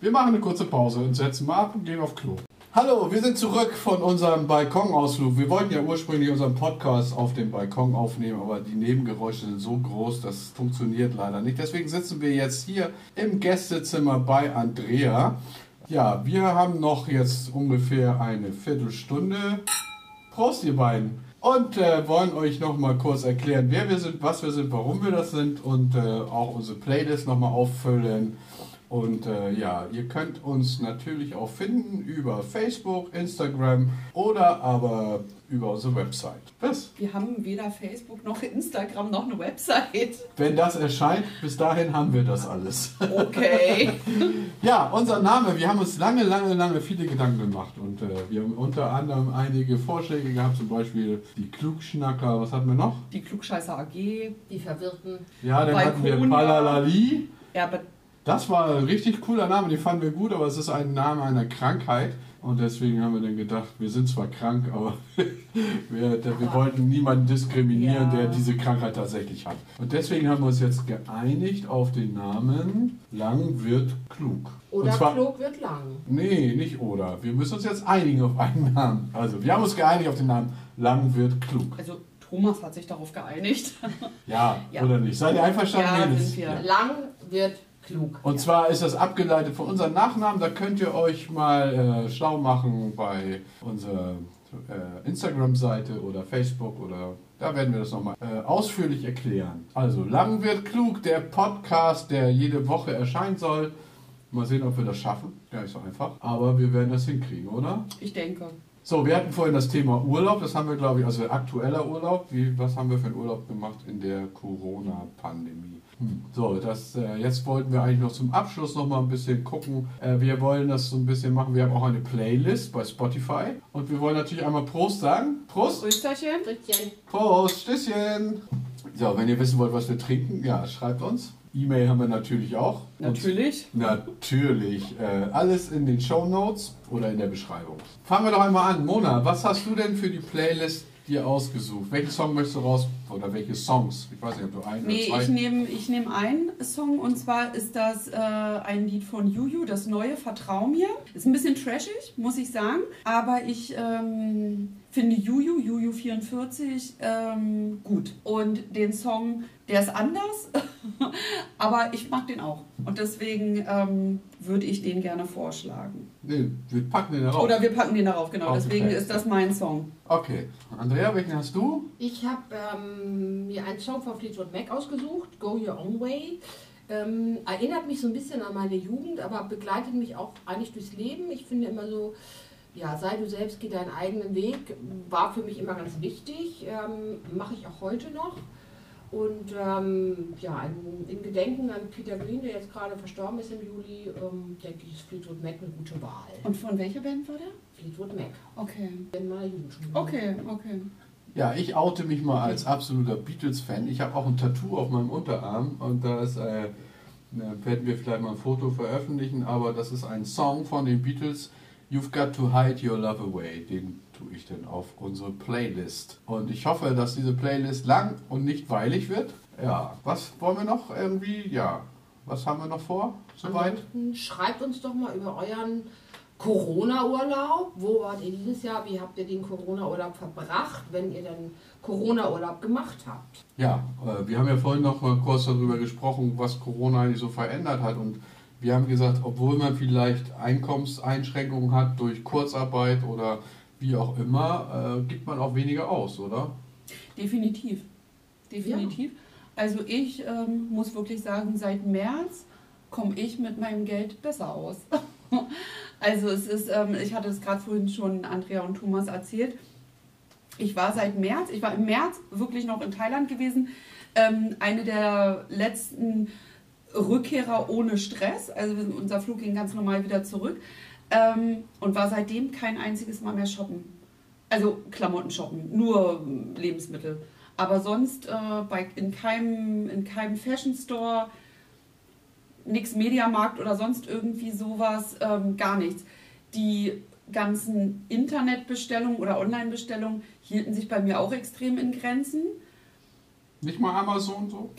Wir machen eine kurze Pause und setzen mal ab und gehen auf Klo. Hallo, wir sind zurück von unserem Balkonausflug. Wir wollten ja ursprünglich unseren Podcast auf dem Balkon aufnehmen, aber die Nebengeräusche sind so groß, das funktioniert leider nicht. Deswegen sitzen wir jetzt hier im Gästezimmer bei Andrea. Ja, wir haben noch jetzt ungefähr eine Viertelstunde. Prost, ihr beiden. Und äh, wollen euch noch mal kurz erklären, wer wir sind, was wir sind, warum wir das sind und äh, auch unsere Playlist noch mal auffüllen. Und äh, ja, ihr könnt uns natürlich auch finden über Facebook, Instagram oder aber über unsere Website. Was? Wir haben weder Facebook noch Instagram noch eine Website. Wenn das erscheint, bis dahin haben wir das alles. Okay. Ja, unser Name, wir haben uns lange, lange, lange viele Gedanken gemacht und äh, wir haben unter anderem einige Vorschläge gehabt, zum Beispiel die Klugschnacker, was hatten wir noch? Die Klugscheißer AG. Die Verwirrten. Ja, dann hatten wir. Palalali. Ja, aber Das war ein richtig cooler Name, den fanden wir gut, aber es ist ein Name einer Krankheit. Und deswegen haben wir dann gedacht, wir sind zwar krank, aber wir, wir wollten niemanden diskriminieren, Ja. der diese Krankheit tatsächlich hat. Und deswegen haben wir uns jetzt geeinigt auf den Namen Lang wird klug. Oder zwar, klug wird lang. Nee, nicht oder. Wir müssen uns jetzt einigen auf einen Namen. Also, wir haben uns geeinigt auf den Namen Lang wird klug. also Thomas hat sich darauf geeinigt. Ja, Ja. oder nicht? Seid ihr einverstanden? Ja, sind wir. Lang wird klug. Und zwar ist das abgeleitet von unserem Nachnamen. Da könnt ihr euch mal äh, schlau machen bei unserer äh, Instagram-Seite oder Facebook oder da werden wir das nochmal äh, ausführlich erklären. Also, lang wird klug, der Podcast, der jede Woche erscheinen soll. Mal sehen, ob wir das schaffen. Gar nicht so einfach. Aber wir werden das hinkriegen, oder? Ich denke. So, wir hatten vorhin das Thema Urlaub. Das haben wir, glaube ich, also aktueller Urlaub. Wie, was haben wir für einen Urlaub gemacht in der Corona-Pandemie? So, das, äh, jetzt wollten wir eigentlich noch zum Abschluss noch mal ein bisschen gucken. Äh, wir wollen das so ein bisschen machen. Wir haben auch eine Playlist bei Spotify. Und wir wollen natürlich einmal Prost sagen. Prost! Rösterchen. Frittchen. Prost! Stößchen! So, wenn ihr wissen wollt, was wir trinken, ja, schreibt uns. E-Mail haben wir natürlich auch. Und Natürlich. Natürlich. Äh, alles in den Show Notes oder in der Beschreibung. Fangen wir doch einmal an. Mona, was hast du denn für die Playlist dir ausgesucht? Welchen Song möchtest du raus oder welche Songs? Ich weiß nicht, ob du einen Nee, oder ich zwei. nehme ich nehm einen Song und zwar ist das äh, ein Lied von Juju, das neue Vertrau mir. Ist ein bisschen trashig, muss ich sagen, aber ich ähm, finde Juju, Juju 44, ähm, gut. Und den Song, der ist anders, aber ich mag den auch. Und deswegen ähm, würde ich den gerne vorschlagen. Nee, wir packen den raus. Oder wir packen den darauf, genau. Deswegen ist das mein Song. Okay. Andrea, welchen hast du? Ich habe ähm, mir einen Song von Fleetwood Mac ausgesucht, Go Your Own Way. Ähm, erinnert mich so ein bisschen an meine Jugend, aber begleitet mich auch eigentlich durchs Leben. Ich finde immer so, ja, sei du selbst, geh deinen eigenen Weg, war für mich immer ganz wichtig, ähm, mache ich auch heute noch. Und ähm, ja, in, in Gedenken an Peter Green, der jetzt gerade verstorben ist im Juli, ähm, denke ich, ist Fleetwood Mac eine gute Wahl. Und von welcher Band war der? Fleetwood Mac, Okay. in meiner Jugend schon. Okay, okay. Ja, ich oute mich mal als absoluter Beatles-Fan. Ich habe auch ein Tattoo auf meinem Unterarm und da ist, äh, werden wir vielleicht mal ein Foto veröffentlichen, aber das ist ein Song von den Beatles, You've Got to Hide Your Love Away. Den tue ich dann auf unsere Playlist. Und ich hoffe, dass diese Playlist lang und nicht weilig wird. Ja, was wollen wir noch irgendwie? Ja, was haben wir noch vor? Soweit? Schreibt uns doch mal über euren Corona-Urlaub. Wo wart ihr dieses Jahr? Wie habt ihr den Corona-Urlaub verbracht, wenn ihr dann Corona-Urlaub gemacht habt? Ja, äh, wir haben ja vorhin noch mal kurz darüber gesprochen, was Corona eigentlich so verändert hat. Und wir haben gesagt, obwohl man vielleicht Einkommenseinschränkungen hat durch Kurzarbeit oder wie auch immer, äh, gibt man auch weniger aus, oder? Definitiv. Definitiv. Also ich ähm, muss wirklich sagen, seit März komme ich mit meinem Geld besser aus. also es ist, ähm, ich hatte es gerade vorhin schon Andrea und Thomas erzählt. Ich war seit März, ich war im März wirklich noch in Thailand gewesen, ähm, eine der letzten Rückkehrer ohne Stress. Also unser Flug ging ganz normal wieder zurück ähm, und war seitdem kein einziges Mal mehr shoppen. Also Klamotten shoppen, nur Lebensmittel. Aber sonst äh, bei, in, keinem, in keinem Fashion Store, nix Mediamarkt oder sonst irgendwie sowas, ähm, gar nichts. Die ganzen Internetbestellungen oder Online-Bestellungen hielten sich bei mir auch extrem in Grenzen. Nicht mal Amazon so?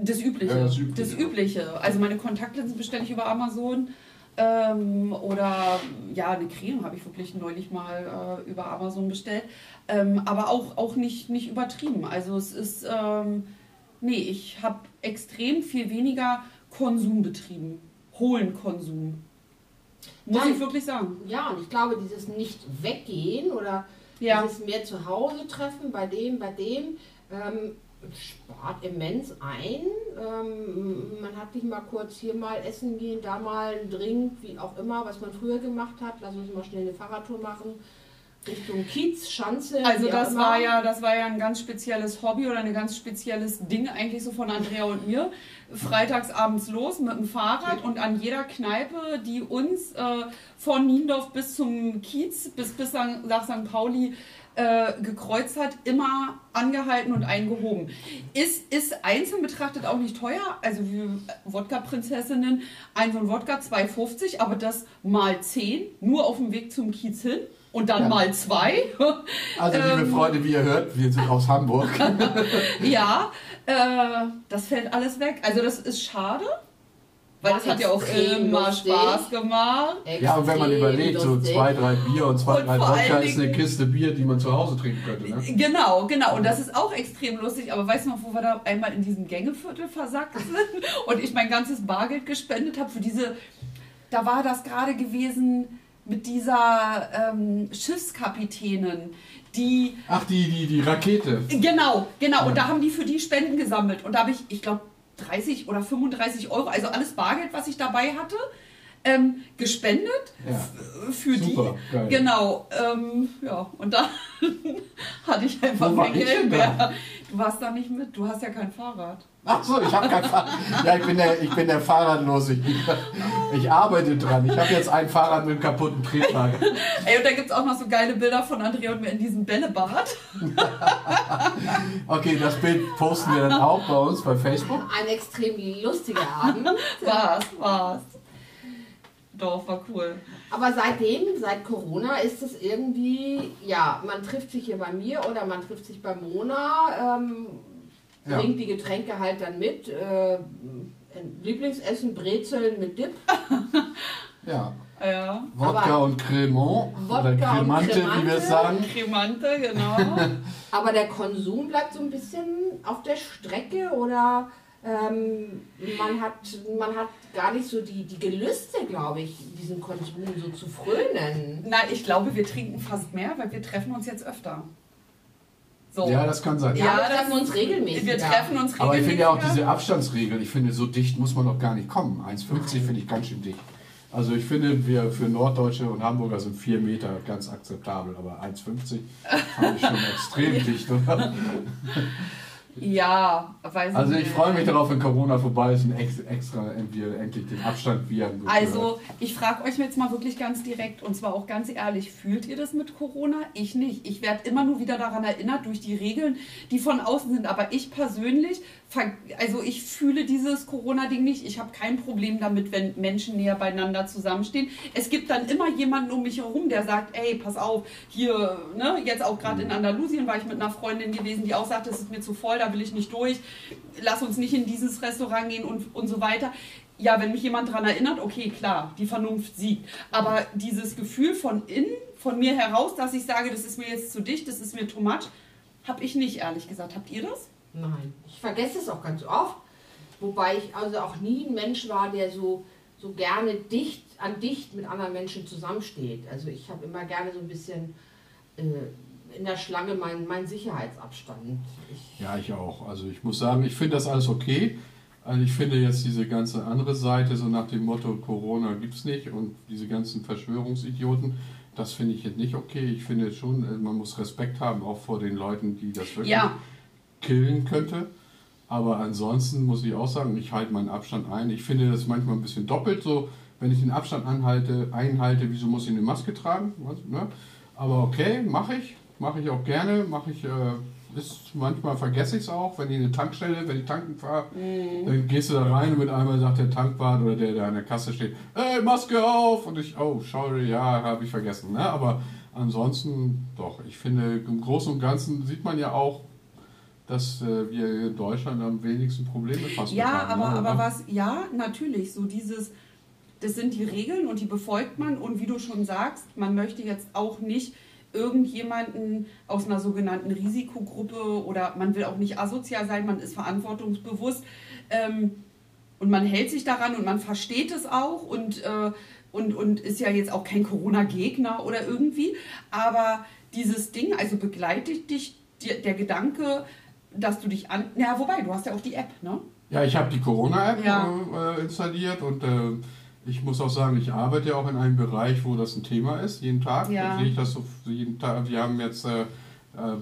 Das Übliche. Ja, das das, Übliche. Übliche. Also meine Kontaktlinsen bestelle ich über Amazon. Ähm, oder ja, eine Creme habe ich wirklich neulich mal äh, über Amazon bestellt. Ähm, aber auch, auch nicht, nicht übertrieben. Also es ist, ähm, nee, ich habe extrem viel weniger Konsum betrieben. Hohlen Konsum. Muss Nein. ich wirklich sagen. Ja, und ich glaube, dieses Nicht-Weggehen oder Ja. dieses mehr zu Hause treffen, bei dem, bei dem, ähm, spart immens ein. Ähm, man hat nicht mal kurz hier mal essen gehen, da mal ein Drink, wie auch immer, was man früher gemacht hat. Lass uns mal schnell eine Fahrradtour machen. Richtung Kiez, Schanze. Also das war ja, das war ja ein ganz spezielles Hobby oder ein ganz spezielles Ding eigentlich so von Andrea und mir. Freitags abends los mit dem Fahrrad und an jeder Kneipe, die uns äh, von Niendorf bis zum Kiez, bis, bis nach St. Pauli äh, gekreuzt hat, immer angehalten und eingehoben. Ist, ist einzeln betrachtet auch nicht teuer, also wie Wodka-Prinzessinnen, ein so ein Wodka 2,50, aber das mal 10, nur auf dem Weg zum Kiez hin und dann Ja. mal 2. Also, liebe Ähm. Freunde, wie ihr hört, wir sind aus Hamburg. Ja, äh, das fällt alles weg. Also das ist schade, weil das hat ja auch immer lustig. Spaß gemacht. Ja, und wenn man überlegt, so zwei, drei Bier und zwei, Und drei Wodka ist eine Kiste Bier, die man zu Hause trinken könnte. Ne? Genau, genau. Und das ist auch extrem lustig. Aber weißt du noch, wo wir da einmal in diesem Gängeviertel versackt sind und ich mein ganzes Bargeld gespendet habe für diese, da war das gerade gewesen mit dieser ähm, Schiffskapitänin, die Ach, die, die, die Rakete. Genau, genau. Ja. Und da haben die für die Spenden gesammelt. Und da habe ich, ich glaube, 30 oder 35 Euro, also alles Bargeld, was ich dabei hatte, ähm, gespendet Ja. für Super, die. geil. Genau. Ähm, ja, und dann hatte ich einfach kein Geld mehr. Du warst da nicht mit, du hast ja kein Fahrrad. Ach so, ich habe kein Fahrrad. Ja, ich bin der, ich bin der Fahrradlose. Ich, ich arbeite dran. Ich habe jetzt ein Fahrrad mit einem kaputten Tretlager. Ey, und da gibt es auch noch so geile Bilder von Andrea und mir in diesem Bällebad. Okay, das Bild posten wir dann auch bei uns bei Facebook. Ein extrem lustiger Abend. War's, war's. Doch, war cool. Aber seitdem, seit Corona, ist es irgendwie, ja, man trifft sich hier bei mir oder man trifft sich bei Mona, ähm, Ja. bringt die Getränke halt dann mit. Äh, Lieblingsessen, Brezeln mit Dip. Ja, Ja. Wodka Aber- und Cremant oder Wodka und Cremante, wie wir Cremante. es sagen. Cremante, genau. Aber der Konsum bleibt so ein bisschen auf der Strecke oder ähm, man, hat, man hat gar nicht so die, die Gelüste, glaube ich, diesen Konsum so zu frönen. Nein, ich glaube, wir trinken fast mehr, weil wir treffen uns jetzt öfter. So. Ja, das kann sein. Ja, Ja, wir treffen das- uns regelmäßig. wir treffen uns regelmäßig. Aber ich finde ja auch diese Abstandsregel, ich finde, so dicht muss man doch gar nicht kommen. 1,50 finde ich ganz schön dicht. Also ich finde, wir für Norddeutsche und Hamburger sind 4 Meter ganz akzeptabel, aber 1,50 fand ich schon extrem dicht, oder? Ja, weiß Also ich freue mich darauf, wenn Corona vorbei ist und ex extra wir endlich den Abstand wieder. Also, ich frage euch jetzt mal wirklich ganz direkt und zwar auch ganz ehrlich, fühlt ihr das mit Corona? Ich nicht. Ich werde immer nur wieder daran erinnert durch die Regeln, die von außen sind. Aber ich persönlich, also ich fühle dieses Corona-Ding nicht. Ich habe kein Problem damit, wenn Menschen näher beieinander zusammenstehen. Es gibt dann immer jemanden um mich herum, der sagt, ey, pass auf, hier, ne, jetzt auch gerade in Andalusien war ich mit einer Freundin gewesen, die auch sagt, es ist mir zu voll, da will ich nicht durch, lass uns nicht in dieses Restaurant gehen und, und so weiter. Ja, wenn mich jemand daran erinnert, okay, klar, die Vernunft siegt. Aber dieses Gefühl von innen, von mir heraus, dass ich sage, das ist mir jetzt zu dicht, das ist mir too much, habe ich nicht, ehrlich gesagt. Habt ihr das? Nein, ich vergesse es auch ganz oft. Wobei ich also auch nie ein Mensch war, der so, so gerne dicht an dicht mit anderen Menschen zusammensteht. Also ich habe immer gerne so ein bisschen äh, in der Schlange meinen mein Sicherheitsabstand. Ich, Ja, ich auch. Also ich muss sagen, ich finde das alles okay. Also ich finde jetzt diese ganze andere Seite, so nach dem Motto Corona gibt's nicht und diese ganzen Verschwörungsidioten, das finde ich jetzt nicht okay. Ich finde schon, äh, man muss Respekt haben, auch vor den Leuten, die das wirklich Ja. Killen könnte. Aber ansonsten muss ich auch sagen, ich halte meinen Abstand ein. Ich finde das manchmal ein bisschen doppelt so. Wenn ich den Abstand anhalte, einhalte, wieso muss ich eine Maske tragen? Ne? Aber okay, mache ich. Mache ich auch gerne. Mache ich, äh, ist, manchmal vergesse ich es auch, wenn ich eine Tankstelle, wenn ich tanken fahre, dann gehst du da rein und mit einmal sagt der Tankwart oder der, der an der Kasse steht, ey, Maske auf! Und ich, oh, sorry, ja, habe ich vergessen. Ne? Aber ansonsten, doch, ich finde, im Großen und Ganzen sieht man ja auch, dass äh, wir in Deutschland am wenigsten Probleme fast Ja, haben, aber, ne? aber was, ja, natürlich, so dieses, das sind die Regeln und die befolgt man und wie du schon sagst, man möchte jetzt auch nicht irgendjemanden aus einer sogenannten Risikogruppe oder man will auch nicht asozial sein, man ist verantwortungsbewusst ähm, und man hält sich daran und man versteht es auch und, äh, und, und ist ja jetzt auch kein Corona-Gegner oder irgendwie, aber dieses Ding, also begleitet dich der Gedanke, dass du dich an. Ja, wobei, du hast ja auch die App, ne? Ja, ich habe die Corona-App Ja. äh, installiert und äh, ich muss auch sagen, ich arbeite ja auch in einem Bereich, wo das ein Thema ist, jeden Tag. Ja. Da sehe ich das so jeden Tag. Wir haben jetzt äh, äh,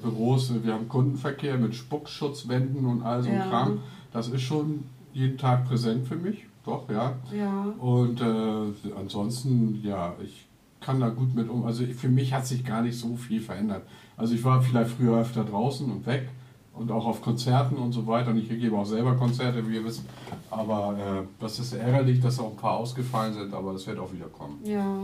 Büros, wir haben Kundenverkehr mit Spuckschutzwänden und all so ein Ja. Kram. Das ist schon jeden Tag präsent für mich, doch, ja. Ja. Und äh, ansonsten, ja, ich kann da gut mit um. Also für mich hat sich gar nicht so viel verändert. Also ich war vielleicht früher öfter draußen und weg und auch auf Konzerten und so weiter. Und ich gebe auch selber Konzerte, wie ihr wisst. Aber äh, das ist ärgerlich, dass auch ein paar ausgefallen sind, aber das wird auch wieder kommen. Ja.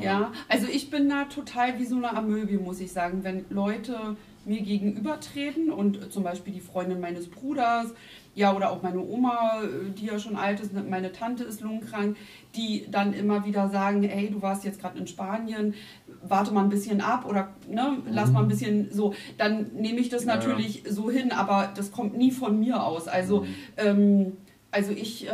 Ja, also ich bin da total wie so eine Amöbie, muss ich sagen. Wenn Leute mir gegenübertreten und zum Beispiel die Freundin meines Bruders, ja, oder auch meine Oma, die ja schon alt ist, meine Tante ist lungenkrank, die dann immer wieder sagen, ey, du warst jetzt gerade in Spanien, warte mal ein bisschen ab oder ne, lass mal ein bisschen so, dann nehme ich das Mhm. Ja, natürlich so hin, aber das kommt nie von mir aus. Also Mhm. ähm, also ich, äh,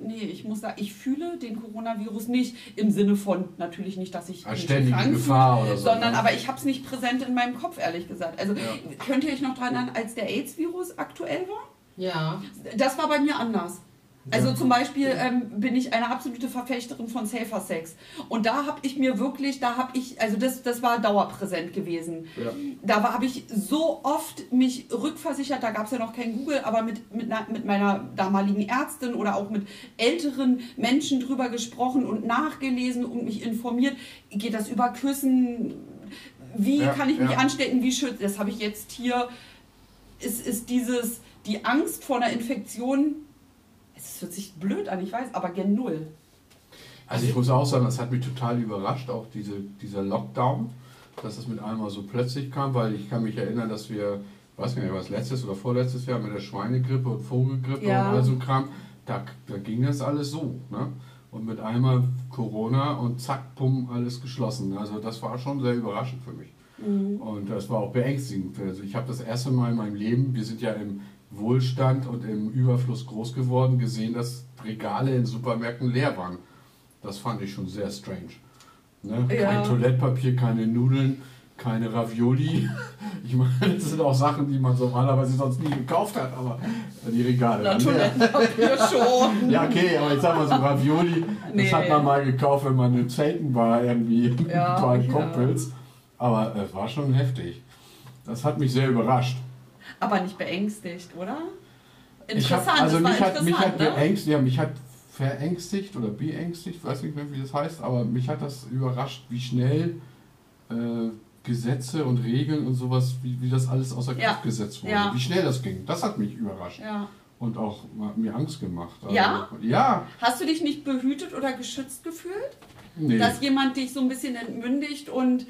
nee, ich muss sagen, ich fühle den Coronavirus nicht im Sinne von, natürlich nicht, dass ich Als mich ständige krank Gefahr oder so, sondern ne? aber ich habe es nicht präsent in meinem Kopf, ehrlich gesagt. Also Ja. könnt ihr euch noch dran erinnern, als der AIDS-Virus aktuell war? Ja. Das war bei mir anders. Also zum Beispiel ähm, bin ich eine absolute Verfechterin von Safer Sex. Und da habe ich mir wirklich, da habe ich, also das, das war dauerpräsent gewesen. Ja. Da habe ich so oft mich rückversichert, da gab es ja noch kein Google, aber mit, mit, mit meiner damaligen Ärztin oder auch mit älteren Menschen drüber gesprochen und nachgelesen und mich informiert. Geht das über Küssen? Wie Ja, kann ich mich ja. anstecken? Wie schütze? Das habe ich jetzt hier. Es ist dieses, die Angst vor einer Infektion. Es hört sich blöd an, ich weiß, aber gen Null. Also ich muss auch sagen, das hat mich total überrascht, auch diese, dieser Lockdown, dass es mit einmal so plötzlich kam, weil ich kann mich erinnern, dass wir, weiß nicht, was letztes oder vorletztes Jahr mit der Schweinegrippe und Vogelgrippe Ja. und all so Kram, da, da ging das alles so. Ne? Und mit einmal Corona und zack, bumm, alles geschlossen. Also das war schon sehr überraschend für mich. Und das war auch beängstigend. Also ich habe das erste Mal in meinem Leben, wir sind ja im Wohlstand und im Überfluss groß geworden, gesehen, dass Regale in Supermärkten leer waren. Das fand ich schon sehr strange. Ne? Ja. Kein Toilettpapier, keine Nudeln, keine Ravioli. Ich meine, das sind auch Sachen, die man normalerweise sonst nie gekauft hat, aber die Regale Na. Toilettenpapier schon. Ja, okay, aber ich sag mal so Ravioli, Nee. das hat man mal gekauft, wenn man in Zelten war, irgendwie mit Ja, ein paar ja. Kumpels. Aber es war schon heftig. Das hat mich sehr überrascht. Aber nicht beängstigt, oder? Ich hab, Interessant, also das war mich hat, mich hat interessant, ne? beängstigt, ja, mich hat verängstigt oder beängstigt, weiß nicht mehr, wie das heißt, aber mich hat das überrascht, wie schnell äh, Gesetze und Regeln und sowas, wie, wie das alles außer Kraft Ja. gesetzt wurde. Ja. Wie schnell das ging. Das hat mich überrascht Ja. und auch hat mir Angst gemacht. Also, Ja? Ja. Hast du dich nicht behütet oder geschützt gefühlt? Nee. Dass jemand dich so ein bisschen entmündigt und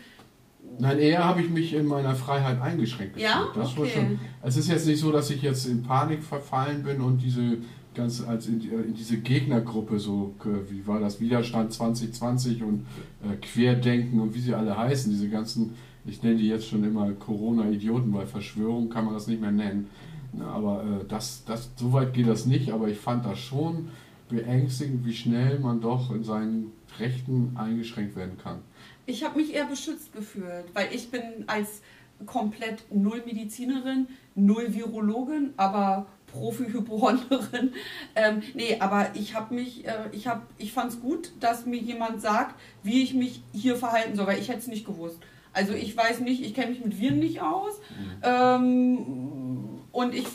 Nein, eher habe ich mich in meiner Freiheit eingeschränkt Ja? Das war Okay. schon. Es ist jetzt nicht so, dass ich jetzt in Panik verfallen bin und diese ganz als in, in diese Gegnergruppe so wie war das Widerstand 2020 und äh, Querdenken und wie sie alle heißen, diese ganzen ich nenne die jetzt schon immer Corona-Idioten, weil Verschwörung kann man das nicht mehr nennen. Na, aber äh, das, das, so weit geht das nicht, aber ich fand das schon beängstigend, wie schnell man doch in seinen Rechten eingeschränkt werden kann. Ich habe mich eher beschützt gefühlt, weil ich bin als komplett null Medizinerin, null Virologin, aber Profi-Hypochonderin. Ähm, nee, aber ich habe mich, äh, ich habe, ich fand es gut, dass mir jemand sagt, wie ich mich hier verhalten soll, weil ich hätte es nicht gewusst. Also ich weiß nicht, ich kenne mich mit Viren nicht aus. Ähm, und ich,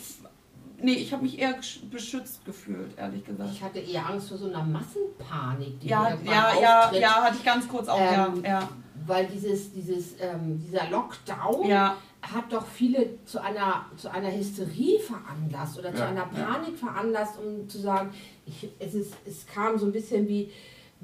nee, ich habe mich eher beschützt gefühlt, ehrlich gesagt. Ich hatte eher Angst vor so einer Massenpanik, die Ja, ja, ja, auftritt. ja, hatte ich ganz kurz auch, Ähm, ja, ja. Weil dieses, dieses, ähm, dieser Lockdown Ja, hat doch viele zu einer, zu einer Hysterie veranlasst oder zu Ja, einer ja. Panik veranlasst, um zu sagen, ich, es, ist, es kam so ein bisschen wie,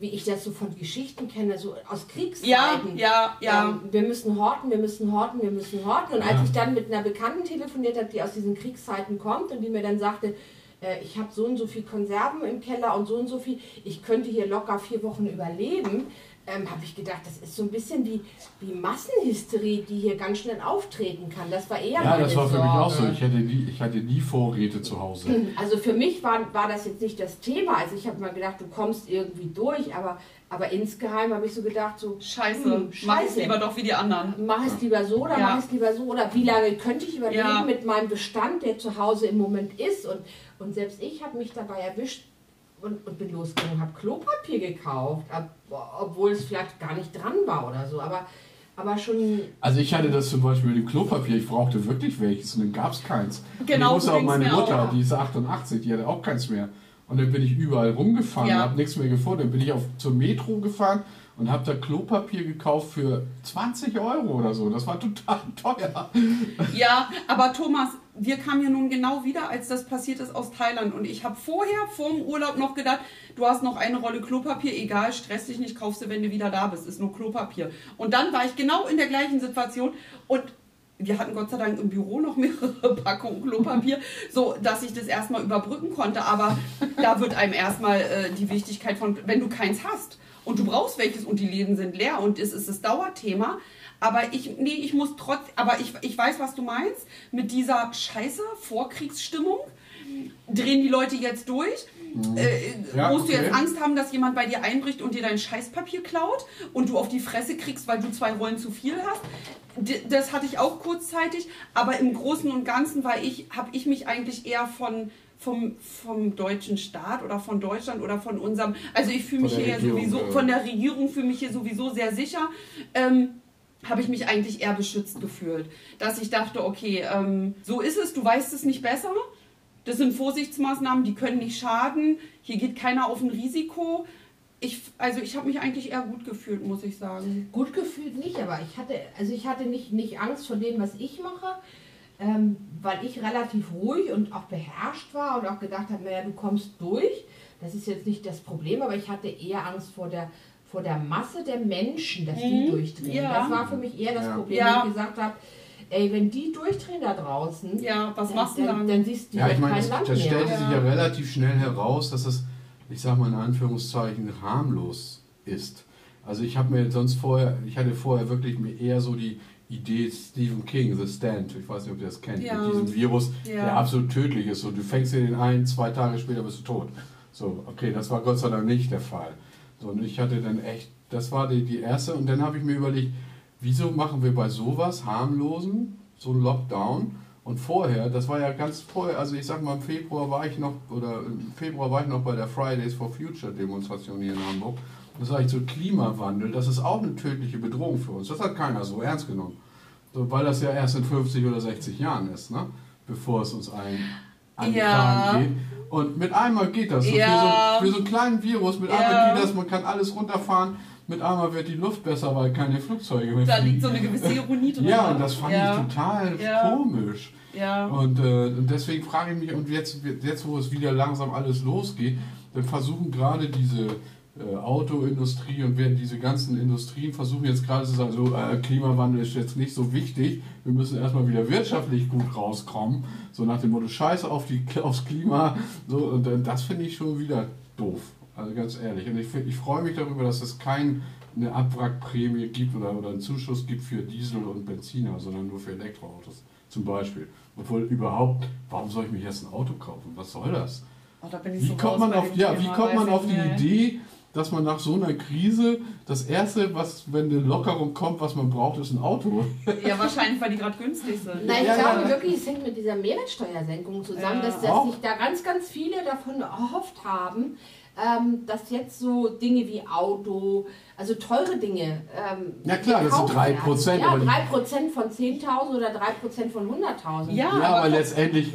wie ich das so von Geschichten kenne, so aus ja, Kriegszeiten. ja, ja. Ähm, wir müssen horten, wir müssen horten, wir müssen horten. Und Ja. als ich dann mit einer Bekannten telefoniert habe, die aus diesen Kriegszeiten kommt und die mir dann sagte, äh, ich habe so und so viel Konserven im Keller und so und so viel, ich könnte hier locker vier Wochen überleben, ähm, habe ich gedacht, das ist so ein bisschen wie, wie Massenhysterie, die hier ganz schnell auftreten kann. Das war eher Ja, meine das war für mich auch so. Sorge. Ich hatte nie, ich hatte nie Vorräte zu Hause. Also für mich war, war das jetzt nicht das Thema. Also ich habe mal gedacht, du kommst irgendwie durch, aber, aber insgeheim habe ich so gedacht, so Scheiße, hm, mach es scheiße. lieber doch wie die anderen. Mach es lieber so oder Ja. mach es lieber so oder wie lange könnte ich überleben Ja. mit meinem Bestand, der zu Hause im Moment ist und, und selbst ich habe mich dabei erwischt und, und bin losgegangen, habe Klopapier gekauft, ob, obwohl es vielleicht gar nicht dran war oder so, aber, aber schon Also ich hatte das zum Beispiel mit dem Klopapier, ich brauchte wirklich welches und dann gab es keins. Genau, und ich auch meine Mutter, auch. die ist 88, die hatte auch keins mehr. Und dann bin ich überall rumgefahren, Ja. habe nichts mehr gefunden. Dann bin ich auf, zur Metro gefahren und habe da Klopapier gekauft für 20 Euro oder so. Das war total teuer. Ja, aber Thomas, wir kamen ja nun genau wieder, als das passiert ist aus Thailand. Und ich habe vorher, vor dem Urlaub noch gedacht, du hast noch eine Rolle Klopapier, egal, stress dich nicht, kaufst du, wenn du wieder da bist, ist nur Klopapier. Und dann war ich genau in der gleichen Situation und wir hatten Gott sei Dank im Büro noch mehrere Packungen Klopapier, so dass ich das erstmal überbrücken konnte. Aber da wird einem erstmal äh, die Wichtigkeit von, wenn du keins hast und du brauchst welches und die Läden sind leer und es ist das Dauerthema. Aber ich, nee, ich muss trotz, aber ich, ich weiß, was du meinst. Mit dieser Scheiße, Vorkriegsstimmung, drehen die Leute jetzt durch. Äh, Ja, musst du okay. jetzt Angst haben, dass jemand bei dir einbricht und dir dein Scheißpapier klaut und du auf die Fresse kriegst, weil du zwei Rollen zu viel hast? D das hatte ich auch kurzzeitig, aber im Großen und Ganzen ich, habe ich mich eigentlich eher von vom, vom deutschen Staat oder von Deutschland oder von unserem, also ich fühle Von mich der hier Regierung, sowieso, ja. von der Regierung fühle mich hier sowieso sehr sicher. Ähm, habe ich mich eigentlich eher beschützt gefühlt. Dass ich dachte, okay, ähm, so ist es, du weißt es nicht besser. Das sind Vorsichtsmaßnahmen, die können nicht schaden. Hier geht keiner auf ein Risiko. Ich, also ich habe mich eigentlich eher gut gefühlt, muss ich sagen. gut gefühlt nicht, aber ich hatte, also ich hatte nicht, nicht Angst vor dem, was ich mache, ähm, weil ich relativ ruhig und auch beherrscht war und auch gedacht habe, naja, du kommst durch. Das ist jetzt nicht das Problem, aber ich hatte eher Angst vor der, vor der Masse der Menschen, dass die Mhm, durchdrehen. ja. Das war für mich eher das Ja. Problem, Ja. wo ich gesagt habe, ey, wenn die durchdrehen da draußen, Ja, was dann, machst du dann, dann? dann siehst du Ja, ich doch meine, kein das, Land das mehr. stellte sich ja Ja. relativ schnell heraus, dass es, ich sag mal in Anführungszeichen, harmlos ist. Also ich habe mir sonst vorher, ich hatte vorher wirklich mir eher so die Idee Stephen King, The Stand, ich weiß nicht, ob ihr das kennt, Ja. mit diesem Virus, Ja. der absolut tödlich ist. So, du fängst dir den ein, zwei Tage später bist du tot. So, okay, das war Gott sei Dank nicht der Fall. So, und ich hatte dann echt, das war die, die erste, und dann habe ich mir überlegt, wieso machen wir bei sowas harmlosen, so ein Lockdown? Und vorher, das war ja ganz vorher, also ich sag mal, im Februar war ich noch, oder im Februar war ich noch bei der Fridays for Future Demonstration hier in Hamburg. Das sage ich so, Klimawandel, das ist auch eine tödliche Bedrohung für uns. Das hat keiner so ernst genommen. So, weil das ja erst in 50 oder 60 Jahren ist, ne? bevor es uns allen an Ja. Geht. Und mit einmal geht das. So Ja. für, so, für so einen kleinen Virus, mit Ja. einmal geht das, man kann alles runterfahren. Mit einmal wird die Luft besser, weil keine Flugzeuge mehr Da fliegen. liegt so eine gewisse Ironie drin. Ja, und das fand ich total komisch. Ja. Und, äh, und deswegen frage ich mich, und jetzt, jetzt, wo es wieder langsam alles losgeht, dann versuchen gerade diese Autoindustrie und während diese ganzen Industrien versuchen jetzt gerade zu sagen, so äh, Klimawandel ist jetzt nicht so wichtig, wir müssen erstmal wieder wirtschaftlich gut rauskommen, so nach dem Motto Scheiße auf die, aufs Klima, so, und äh, das finde ich schon wieder doof, also ganz ehrlich. Und ich, ich freue mich darüber, dass es keine Abwrackprämie gibt oder, oder einen Zuschuss gibt für Diesel und Benziner, sondern nur für Elektroautos zum Beispiel. Obwohl überhaupt, warum soll ich mir jetzt ein Auto kaufen? Was soll das? Oh, da bin ich Wie so kommt man auf, ja, wie kommt man auf die. Idee, dass man nach so einer Krise das erste, was, wenn eine Lockerung kommt, was man braucht, ist ein Auto? Ja, wahrscheinlich, weil die gerade günstig sind. Nein, ich Ja, glaube ja. wirklich, es hängt mit dieser Mehrwertsteuersenkung zusammen, Ja. dass, dass sich da ganz, ganz viele davon erhofft haben, ähm, dass jetzt so Dinge wie Auto, also teure Dinge. Ähm, Ja, klar, das sind gekauft 3%, werden. Ja, aber die- 3% von 10.000 oder 3% von 100.000. Ja, Ja, aber aber letztendlich,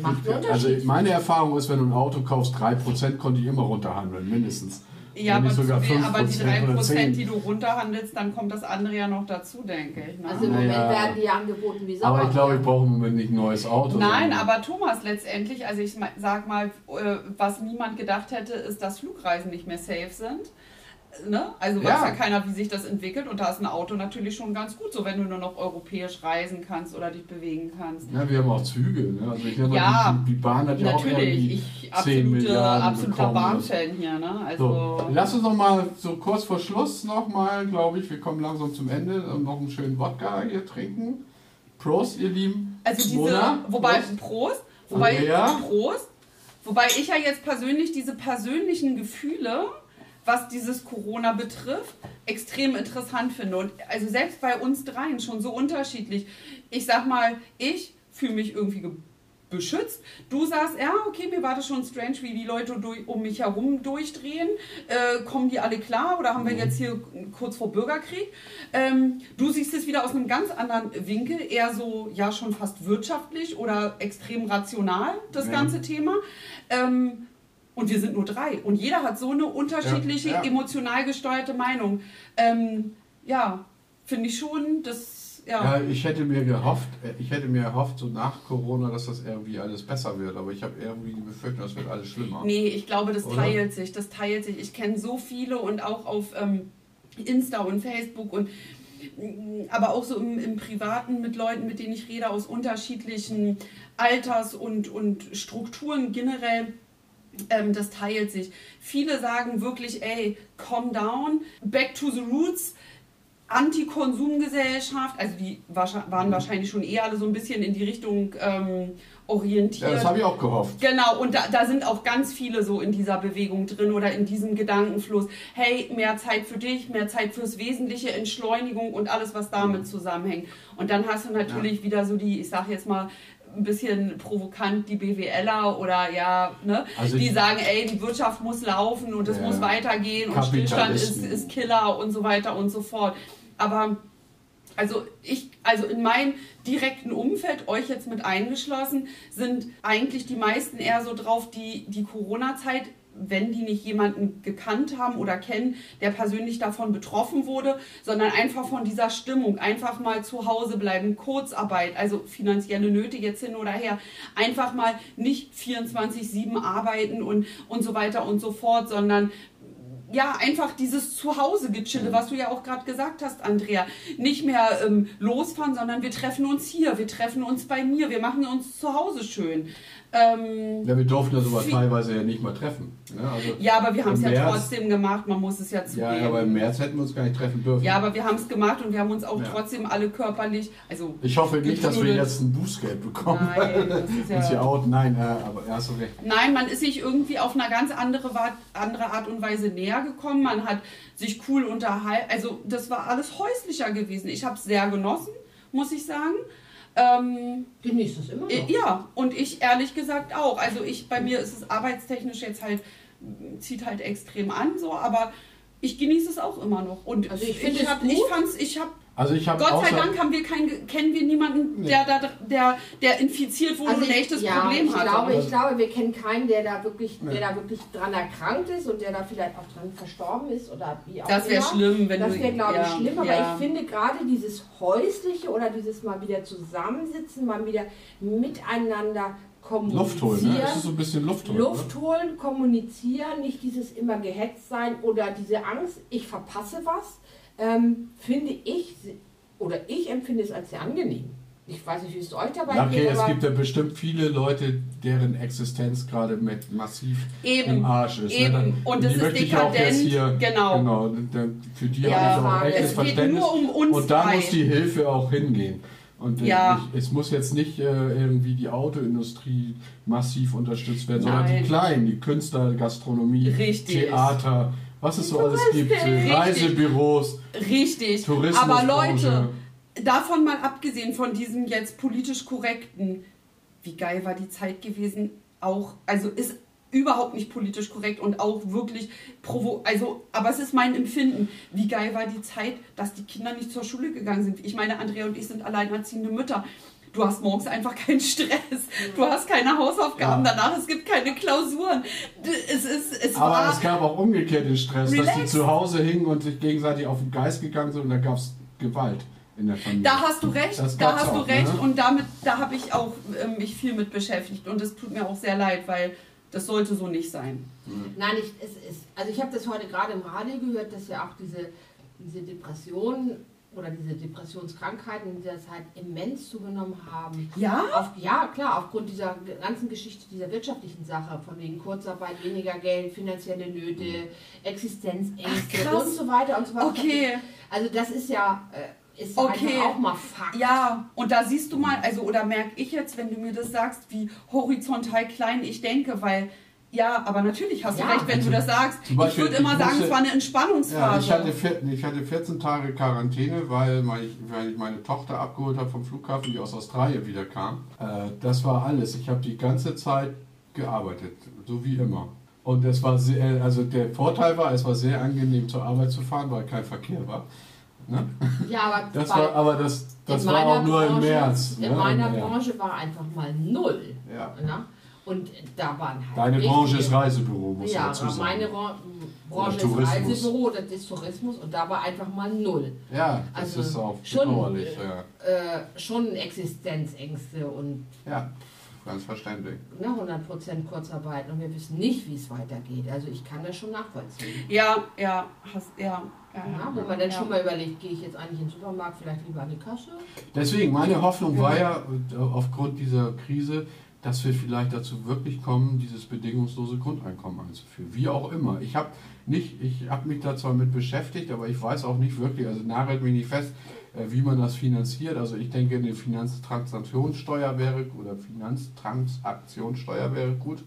also meine Erfahrung ist, wenn du ein Auto kaufst, 3% konnte ich immer runterhandeln, mindestens. Ja, aber, sogar zu viel, aber die 5% oder 3%, 10%. die du runterhandelst, dann kommt das andere ja noch dazu, denke ich. Ne? Also im Moment Naja. werden die angeboten wie Sau. Aber ich glaube, ich brauche im Moment nicht ein neues Auto. Nein, sondern- aber Thomas letztendlich, also ich sag mal, äh, was niemand gedacht hätte, ist, dass Flugreisen nicht mehr safe sind. Ne? Also weiß Ja. ja. keiner, wie sich das entwickelt. Und da ist ein Auto natürlich schon ganz gut, so wenn du nur noch europäisch reisen kannst oder dich bewegen kannst. Ja, wir haben auch Züge. Ne? Also ich Ja, die, die Bahn hat ja auch irgendwie ich 10 absolute, Milliarden absoluter bekommen. Bahnfan hier, ne? Also So, lass uns noch mal so kurz vor Schluss noch mal, glaube ich, wir kommen langsam zum Ende, und noch einen schönen Wodka hier trinken. Prost, ihr Lieben. Also diese, Mona, wobei, Prost. Prost, wobei, Andrea? Prost, wobei ich ja jetzt persönlich diese persönlichen Gefühle, was dieses Corona betrifft, extrem interessant finde. Und also selbst bei uns dreien schon so unterschiedlich. Ich sag mal, ich fühle mich irgendwie ge- beschützt. Du sagst, ja, okay, mir war das schon strange, wie die Leute durch, um mich herum durchdrehen. Äh, kommen die alle klar oder haben wir jetzt hier kurz vor Bürgerkrieg? Ähm, du siehst es wieder aus einem ganz anderen Winkel, eher so, ja, schon fast wirtschaftlich oder extrem rational, das Ja. ganze Thema. Ähm, und wir sind nur drei. Und jeder hat so eine unterschiedliche, Ja, ja. emotional gesteuerte Meinung. Ähm, ja, finde ich schon, das, ja. Ja, ich hätte mir gehofft, äh, ich hätte mir erhofft, so nach Corona, dass das irgendwie alles besser wird, aber ich habe irgendwie die Befürchtung, das wird alles schlimmer. Nee, ich glaube, das Oder? teilt sich. Das teilt sich. Ich kenne so viele und auch auf ähm, Insta und Facebook und mm, aber auch so im, im Privaten mit Leuten, mit denen ich rede, aus unterschiedlichen Alters- und, und Strukturen generell. Ähm, das teilt sich. Viele sagen wirklich, ey, calm down, back to the roots. Anti-Konsumgesellschaft, also die waren wahrscheinlich schon eher alle so ein bisschen in die Richtung ähm, orientiert. Ja, das habe ich auch gehofft. Genau, und da, da sind auch ganz viele so in dieser Bewegung drin oder in diesem Gedankenfluss. Hey, mehr Zeit für dich, mehr Zeit fürs Wesentliche, Entschleunigung und alles, was Mhm. damit zusammenhängt. Und dann hast du natürlich wieder so die, ich sag jetzt mal, ein bisschen provokant die BWLer oder ja, ne, Also die ich- sagen, ey, die Wirtschaft muss laufen und es Ja. muss weitergehen und Stillstand ist, ist Killer und so weiter und so fort. Aber also ich, also in meinem direkten Umfeld, euch jetzt mit eingeschlossen, sind eigentlich die meisten eher so drauf, die die Corona-Zeit, wenn die nicht jemanden gekannt haben oder kennen, der persönlich davon betroffen wurde, sondern einfach von dieser Stimmung, einfach mal zu Hause bleiben, Kurzarbeit, also finanzielle Nöte jetzt hin oder her, einfach mal nicht 24-7 arbeiten und, und so weiter und so fort, sondern ja, einfach dieses Zuhause gechille, was du ja auch gerade gesagt hast, Andrea. Nicht mehr ähm, losfahren, sondern wir treffen uns hier, wir treffen uns bei mir, wir machen uns zu Hause schön. Ähm, Ja, wir durften das aber Wie- teilweise ja nicht mal treffen. Ne? Also, ja, aber wir haben es ja März- trotzdem gemacht, man muss es ja zugeben. Ja, aber im März hätten wir uns gar nicht treffen dürfen. Ja, aber wir haben es gemacht und wir haben uns auch Ja. trotzdem alle körperlich, also ich hoffe nicht, dass wir jetzt ein Bußgeld bekommen. Nein, das ist ja... out. Nein, äh, aber ja, du recht. Nein, man ist sich irgendwie auf eine ganz andere, andere Art und Weise näher gekommen. Man hat sich cool unterhalten. Also das war alles häuslicher gewesen. Ich habe es sehr genossen, muss ich sagen. Ähm, Genießt es immer noch. äh, ja, und ich ehrlich gesagt auch. Also ich, bei mir ist es arbeitstechnisch jetzt halt, zieht halt extrem an, so, aber ich genieße es auch immer noch. Und Also ich finde es hab, ich fand's, ich habe Also ich Gott sei Dank haben wir kein, kennen wir niemanden, der, da, der, der infiziert wurde und ein ich- echtes ja, Problem ich hatte. Glaube, ich glaube, wir kennen keinen, der da wirklich, Nee. der da wirklich dran erkrankt ist und der da vielleicht auch dran verstorben ist oder wie auch das wäre schlimm, wenn Das wäre, glaube ich, ja, schlimm, aber ja. ich finde gerade dieses häusliche oder dieses mal wieder zusammensitzen, mal wieder miteinander kommunizieren. Luft holen, ne? Es ist so ein bisschen Luft holen. Luft holen, kommunizieren, nicht dieses immer gehetzt sein oder diese Angst, ich verpasse was, ähm, finde ich, oder ich empfinde es als sehr angenehm. Ich weiß nicht, wie es euch dabei Ne? Ja, okay, geht, es gibt ja bestimmt viele Leute, deren Existenz gerade mit massiv Eben, im Arsch ist. eben. Ne? Dann, Und das die ist möchte ich auch jetzt dekadent, hier, genau. genau für die Ja, habe ich auch echtes Verständnis. nur um uns und da drei. muss die Hilfe auch hingehen. Und äh, Ja. ich, es muss jetzt nicht äh, irgendwie die Autoindustrie massiv unterstützt werden, sondern Nein. die Kleinen, die Künstler, Gastronomie, Richtig. Theater, was es so alles gibt, Richtig. Reisebüros, Richtig. Tourismus. Aber Leute, davon mal abgesehen von diesem jetzt politisch korrekten, wie geil war die Zeit gewesen, auch, also ist überhaupt nicht politisch korrekt und auch wirklich provo also aber es ist mein Empfinden wie geil war die Zeit dass die Kinder nicht zur Schule gegangen sind ich meine Andrea und ich sind alleinerziehende Mütter du hast morgens einfach keinen Stress du hast keine Hausaufgaben Ja. danach es gibt keine Klausuren es ist es Aber war es gab auch umgekehrt den Stress, dass die zu Hause hingen und sich gegenseitig auf den Geist gegangen sind und da gab es Gewalt in der Familie. Da hast du recht, da hast du auch, recht ne? und damit, da habe ich auch ähm, mich viel mit beschäftigt und es tut mir auch sehr leid, weil Das sollte so nicht sein. Nein, ich, es ist, also ich habe das heute gerade im Radio gehört, dass ja auch diese, diese Depressionen oder diese Depressionskrankheiten in dieser Zeit immens zugenommen haben. Ja? Auf, ja, klar, aufgrund dieser ganzen Geschichte, dieser wirtschaftlichen Sache, von wegen Kurzarbeit, weniger Geld, finanzielle Nöte, Existenzängste Ach, und so weiter und so weiter. Okay. Also das ist ja, äh, ist Okay. auch mal Fakt. Ja, und da siehst du mal, also oder merke ich jetzt, wenn du mir das sagst, wie horizontal klein ich denke, weil ja, aber natürlich hast Ja. du recht, wenn du das sagst. Ich würde immer ich sagen, musste- es war eine Ja, Entspannungsphase. ich hatte, vier, ich hatte 14 Tage Quarantäne, weil, mein, weil ich meine Tochter abgeholt habe vom Flughafen, die aus Australien wieder kam. Äh, das war alles. Ich habe die ganze Zeit gearbeitet, so wie immer. Und es war sehr, also der Vorteil war, es war sehr angenehm zur Arbeit zu fahren, weil kein Verkehr war. Ne? Ja, aber, Das war, aber das, das in war meiner auch nur im Branche- März. In ne? meiner Ja. Branche war einfach mal null. Ja. Ne? Und da waren halt. Deine Branche ist Reisebüro, muss ich Ja, dazu aber sagen. meine Branche Oder ist Tourismus. Reisebüro, das ist Tourismus und da war einfach mal null. Ja, das Also ist auch schon, bedauerlich. äh, Ja. Äh, schon Existenzängste und ja, ganz verständlich. ne, 100% Kurzarbeit und wir wissen nicht, wie es weitergeht. Also ich kann das schon nachvollziehen. ja, ja, hast, ja. ja, Ja, ja, wenn man dann ja. schon mal überlegt, gehe ich jetzt eigentlich in den Supermarkt, vielleicht lieber an die Kasse? Deswegen, meine Hoffnung war ja äh, aufgrund dieser Krise, dass wir vielleicht dazu wirklich kommen, dieses bedingungslose Grundeinkommen einzuführen. Wie auch immer. Ich habe nicht, mich da zwar mit beschäftigt, aber ich weiß auch nicht wirklich, also nagelt mich nicht fest, äh, wie man das finanziert. Also ich denke, eine Finanztransaktionssteuer wäre oder Finanztransaktionssteuer wäre gut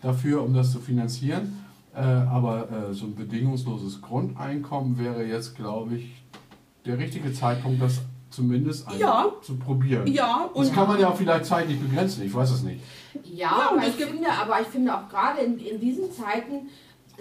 dafür, um das zu finanzieren. Äh, aber äh, so ein bedingungsloses Grundeinkommen wäre jetzt, glaube ich, der richtige Zeitpunkt, das zumindest einmal Ja. zu probieren. Ja, und Das kann man ja auch vielleicht zeitlich begrenzen, ich weiß es nicht. Ja, Ja, aber, es ich gibt- finde, aber ich finde auch gerade in, in diesen Zeiten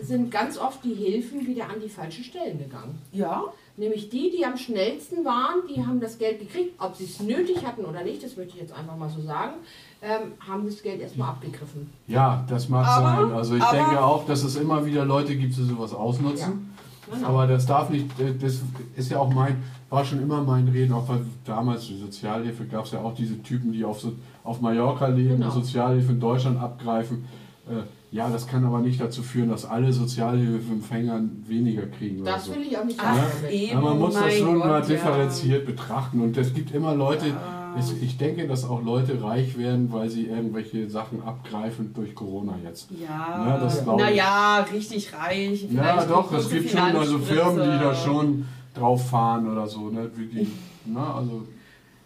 sind ganz oft die Hilfen wieder an die falschen Stellen gegangen. ja, Nämlich die, die am schnellsten waren, die haben das Geld gekriegt. Ob sie es nötig hatten oder nicht, das möchte ich jetzt einfach mal so sagen, ähm, haben das Geld erstmal abgegriffen. Ja, das mag Aber- sein. Also ich aber- denke auch, dass es immer wieder Leute gibt, die sowas ausnutzen. Genau. Aber das darf nicht, äh, das ist ja auch mein, war schon immer mein Reden, auch weil damals die Sozialhilfe gab es ja auch diese Typen, die auf, so, auf Mallorca leben, Genau. Sozialhilfe in Deutschland abgreifen. Äh, ja, das kann aber nicht dazu führen, dass alle Sozialhilfeempfänger weniger kriegen. Oder das so. will ich auch nicht Ach, sagen. eben. Ja, man muss das schon mal Gott, ja. differenziert betrachten. Und es gibt immer Leute, Ja. Es, ich denke, dass auch Leute reich werden, weil sie irgendwelche Sachen abgreifen durch Corona jetzt. Ja, ich. naja, richtig reich. Ja, doch, es gibt schon also Firmen, die da schon drauf fahren oder so. Ne? Die, na, also,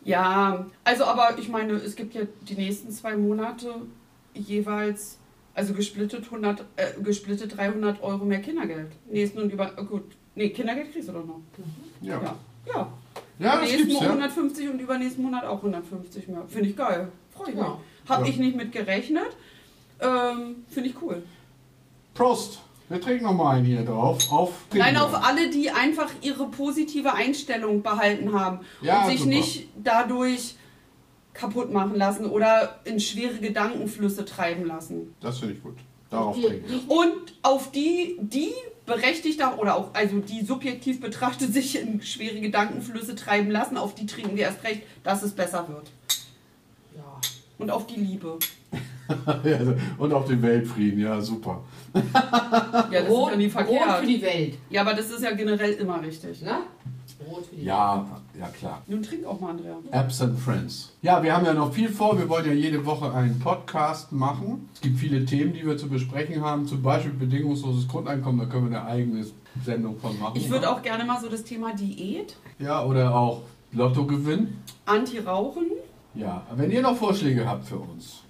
Ja, also aber ich meine, es gibt ja die nächsten zwei Monate jeweils, also gesplittet, 100, äh, gesplittet 300 Euro mehr Kindergeld. Nächsten und über, äh, gut, nee, Kindergeld kriegst du doch noch. ja. Ja, ja. Ja, das nächsten gibt's Monat ja. 150 und übernächsten Monat auch 150 mehr. Finde ich geil. Freue ich mich. Ja. Habe Ja. ich nicht mit gerechnet. Ähm, Finde ich cool. Prost! Wir trinken nochmal einen hier drauf. Auf Nein, auf alle, die einfach ihre positive Einstellung behalten haben Ja, und sich super. nicht dadurch kaputt machen lassen oder in schwere Gedankenflüsse treiben lassen. Das finde ich gut. Darauf trinken. Und auf die, die berechtigter oder auch, also die subjektiv betrachtet sich in schwere Gedankenflüsse treiben lassen, auf die trinken wir erst recht, dass es besser wird. ja. Und auf die Liebe. Ja, Und auf den Weltfrieden, ja, super. Ja, das Rot, ist ja nie Rot verkehrt. für die Welt. Ja, aber das ist ja generell immer richtig. Ne? Rot für die. Ja, ja klar. Nun trink auch mal, Andrea. Absent Friends. Ja, wir haben ja noch viel vor. Wir wollen ja jede Woche einen Podcast machen. Es gibt viele Themen, die wir zu besprechen haben. Zum Beispiel bedingungsloses Grundeinkommen. Da können wir eine eigene Sendung von machen. Ich würde auch gerne mal so das Thema Diät, Ja, oder auch Lottogewinn. Anti-Rauchen. Ja, wenn ihr noch Vorschläge habt für uns,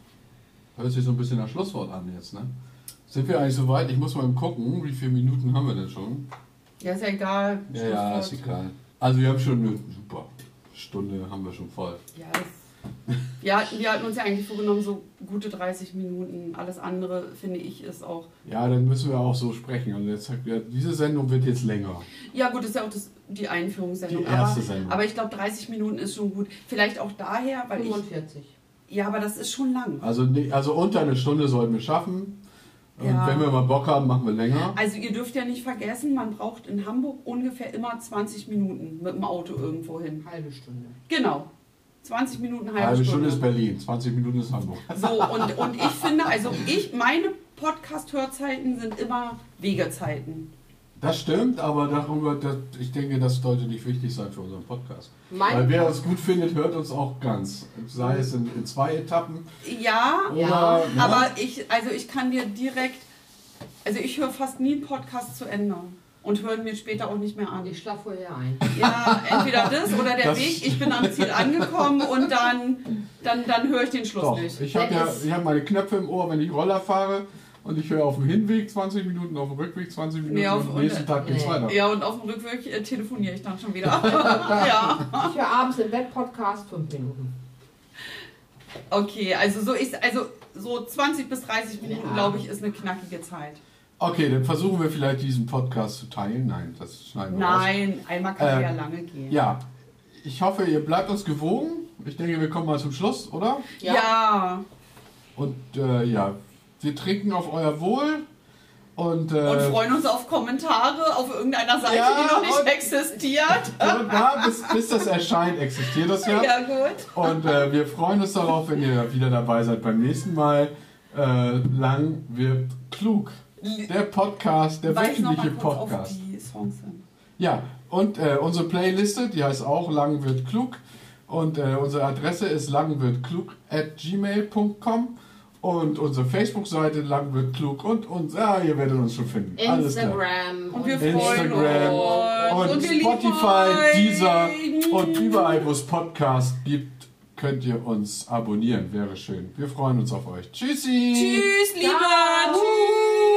hört sich so ein bisschen nach Schlusswort an jetzt, ne? Sind wir eigentlich soweit? Ich muss mal gucken, wie viele Minuten haben wir denn schon? Ja, ist ja egal. Ja, ja, ist Schlusswort. egal. Also wir haben schon eine super Stunde haben wir schon voll. Ja, das, wir, hatten, wir hatten uns ja eigentlich vorgenommen, so gute 30 Minuten. Alles andere, finde ich, ist auch. Ja, dann müssen wir auch so sprechen. Also jetzt, ja, diese Sendung wird jetzt länger. Ja, gut, das ist ja auch das, die Einführungssendung. Die erste aber, Sendung. aber ich glaube, 30 Minuten ist schon gut. Vielleicht auch daher, weil ich. 45. Ja, aber das ist schon lang. Also, also unter eine Stunde sollten wir schaffen. Und Ja. wenn wir mal Bock haben, machen wir länger. Also, ihr dürft ja nicht vergessen, man braucht in Hamburg ungefähr immer 20 Minuten mit dem Auto irgendwo hin. Halbe Stunde. Genau. 20 Minuten, halbe, Halbe Stunde Stunde. ist Berlin, 20 Minuten ist Hamburg. So, und, und ich finde, also ich, meine Podcast-Hörzeiten sind immer Wegezeiten. Das stimmt, aber darüber, das, ich denke, das sollte nicht wichtig sein für unseren Podcast. Mein Weil wer uns gut findet, hört uns auch ganz. Sei es in, in zwei Etappen Ja, oder. Ja, ne? aber ich, also ich kann dir direkt, also ich höre fast nie einen Podcast zu Ende und höre ihn mir später auch nicht mehr an. Ich schlafe vorher ein. Ja, entweder das oder der Das- Weg, ich bin am Ziel angekommen und dann, dann, dann höre ich den Schluss Doch, nicht. ich habe ja, es- ich habe meine Knöpfe im Ohr, wenn ich Roller fahre und ich höre auf dem Hinweg 20 Minuten, auf dem Rückweg 20 Minuten Nee, auf- und am nächsten Tag geht's nee. weiter. Ja, und auf dem Rückweg äh, telefoniere ich dann schon wieder. ja. Ich höre abends im Bett Podcast fünf Minuten. Okay, also so ist, also so 20 bis 30 Minuten, Ja. glaube ich, ist eine knackige Zeit. Okay, dann versuchen wir vielleicht diesen Podcast zu teilen. Nein, das schneiden wir raus. Nein, einmal kann Ähm, ja lange gehen. Ja, ich hoffe, ihr bleibt uns gewogen. Ich denke, wir kommen mal zum Schluss, oder? Ja. Und äh, ja, wir trinken auf euer Wohl und, äh, Und freuen uns auf Kommentare auf irgendeiner Seite, Ja, die noch nicht und- existiert. und bis, bis das erscheint, existiert das ja. Ja, gut. Und äh, wir freuen uns darauf, wenn ihr wieder dabei seid beim nächsten Mal. Äh, lang wird klug. Der Podcast, der Weiß noch mal wöchentliche Podcast. die Songs hin. Ja, und äh, unsere Playliste, die heißt auch Lang wird klug. Und äh, unsere Adresse ist langwirtklug at gmail.com. Und unsere Facebook-Seite lang wird klug. Und, und ja, ihr werdet uns schon finden. Alles klar. Instagram. Und wir freuen Instagram uns. und, wir lieben Spotify. Deezer und überall, wo es Podcasts gibt, könnt ihr uns abonnieren. Wäre schön. Wir freuen uns auf euch. Tschüssi! Tschüss, Liebe. Ciao. Tschüss.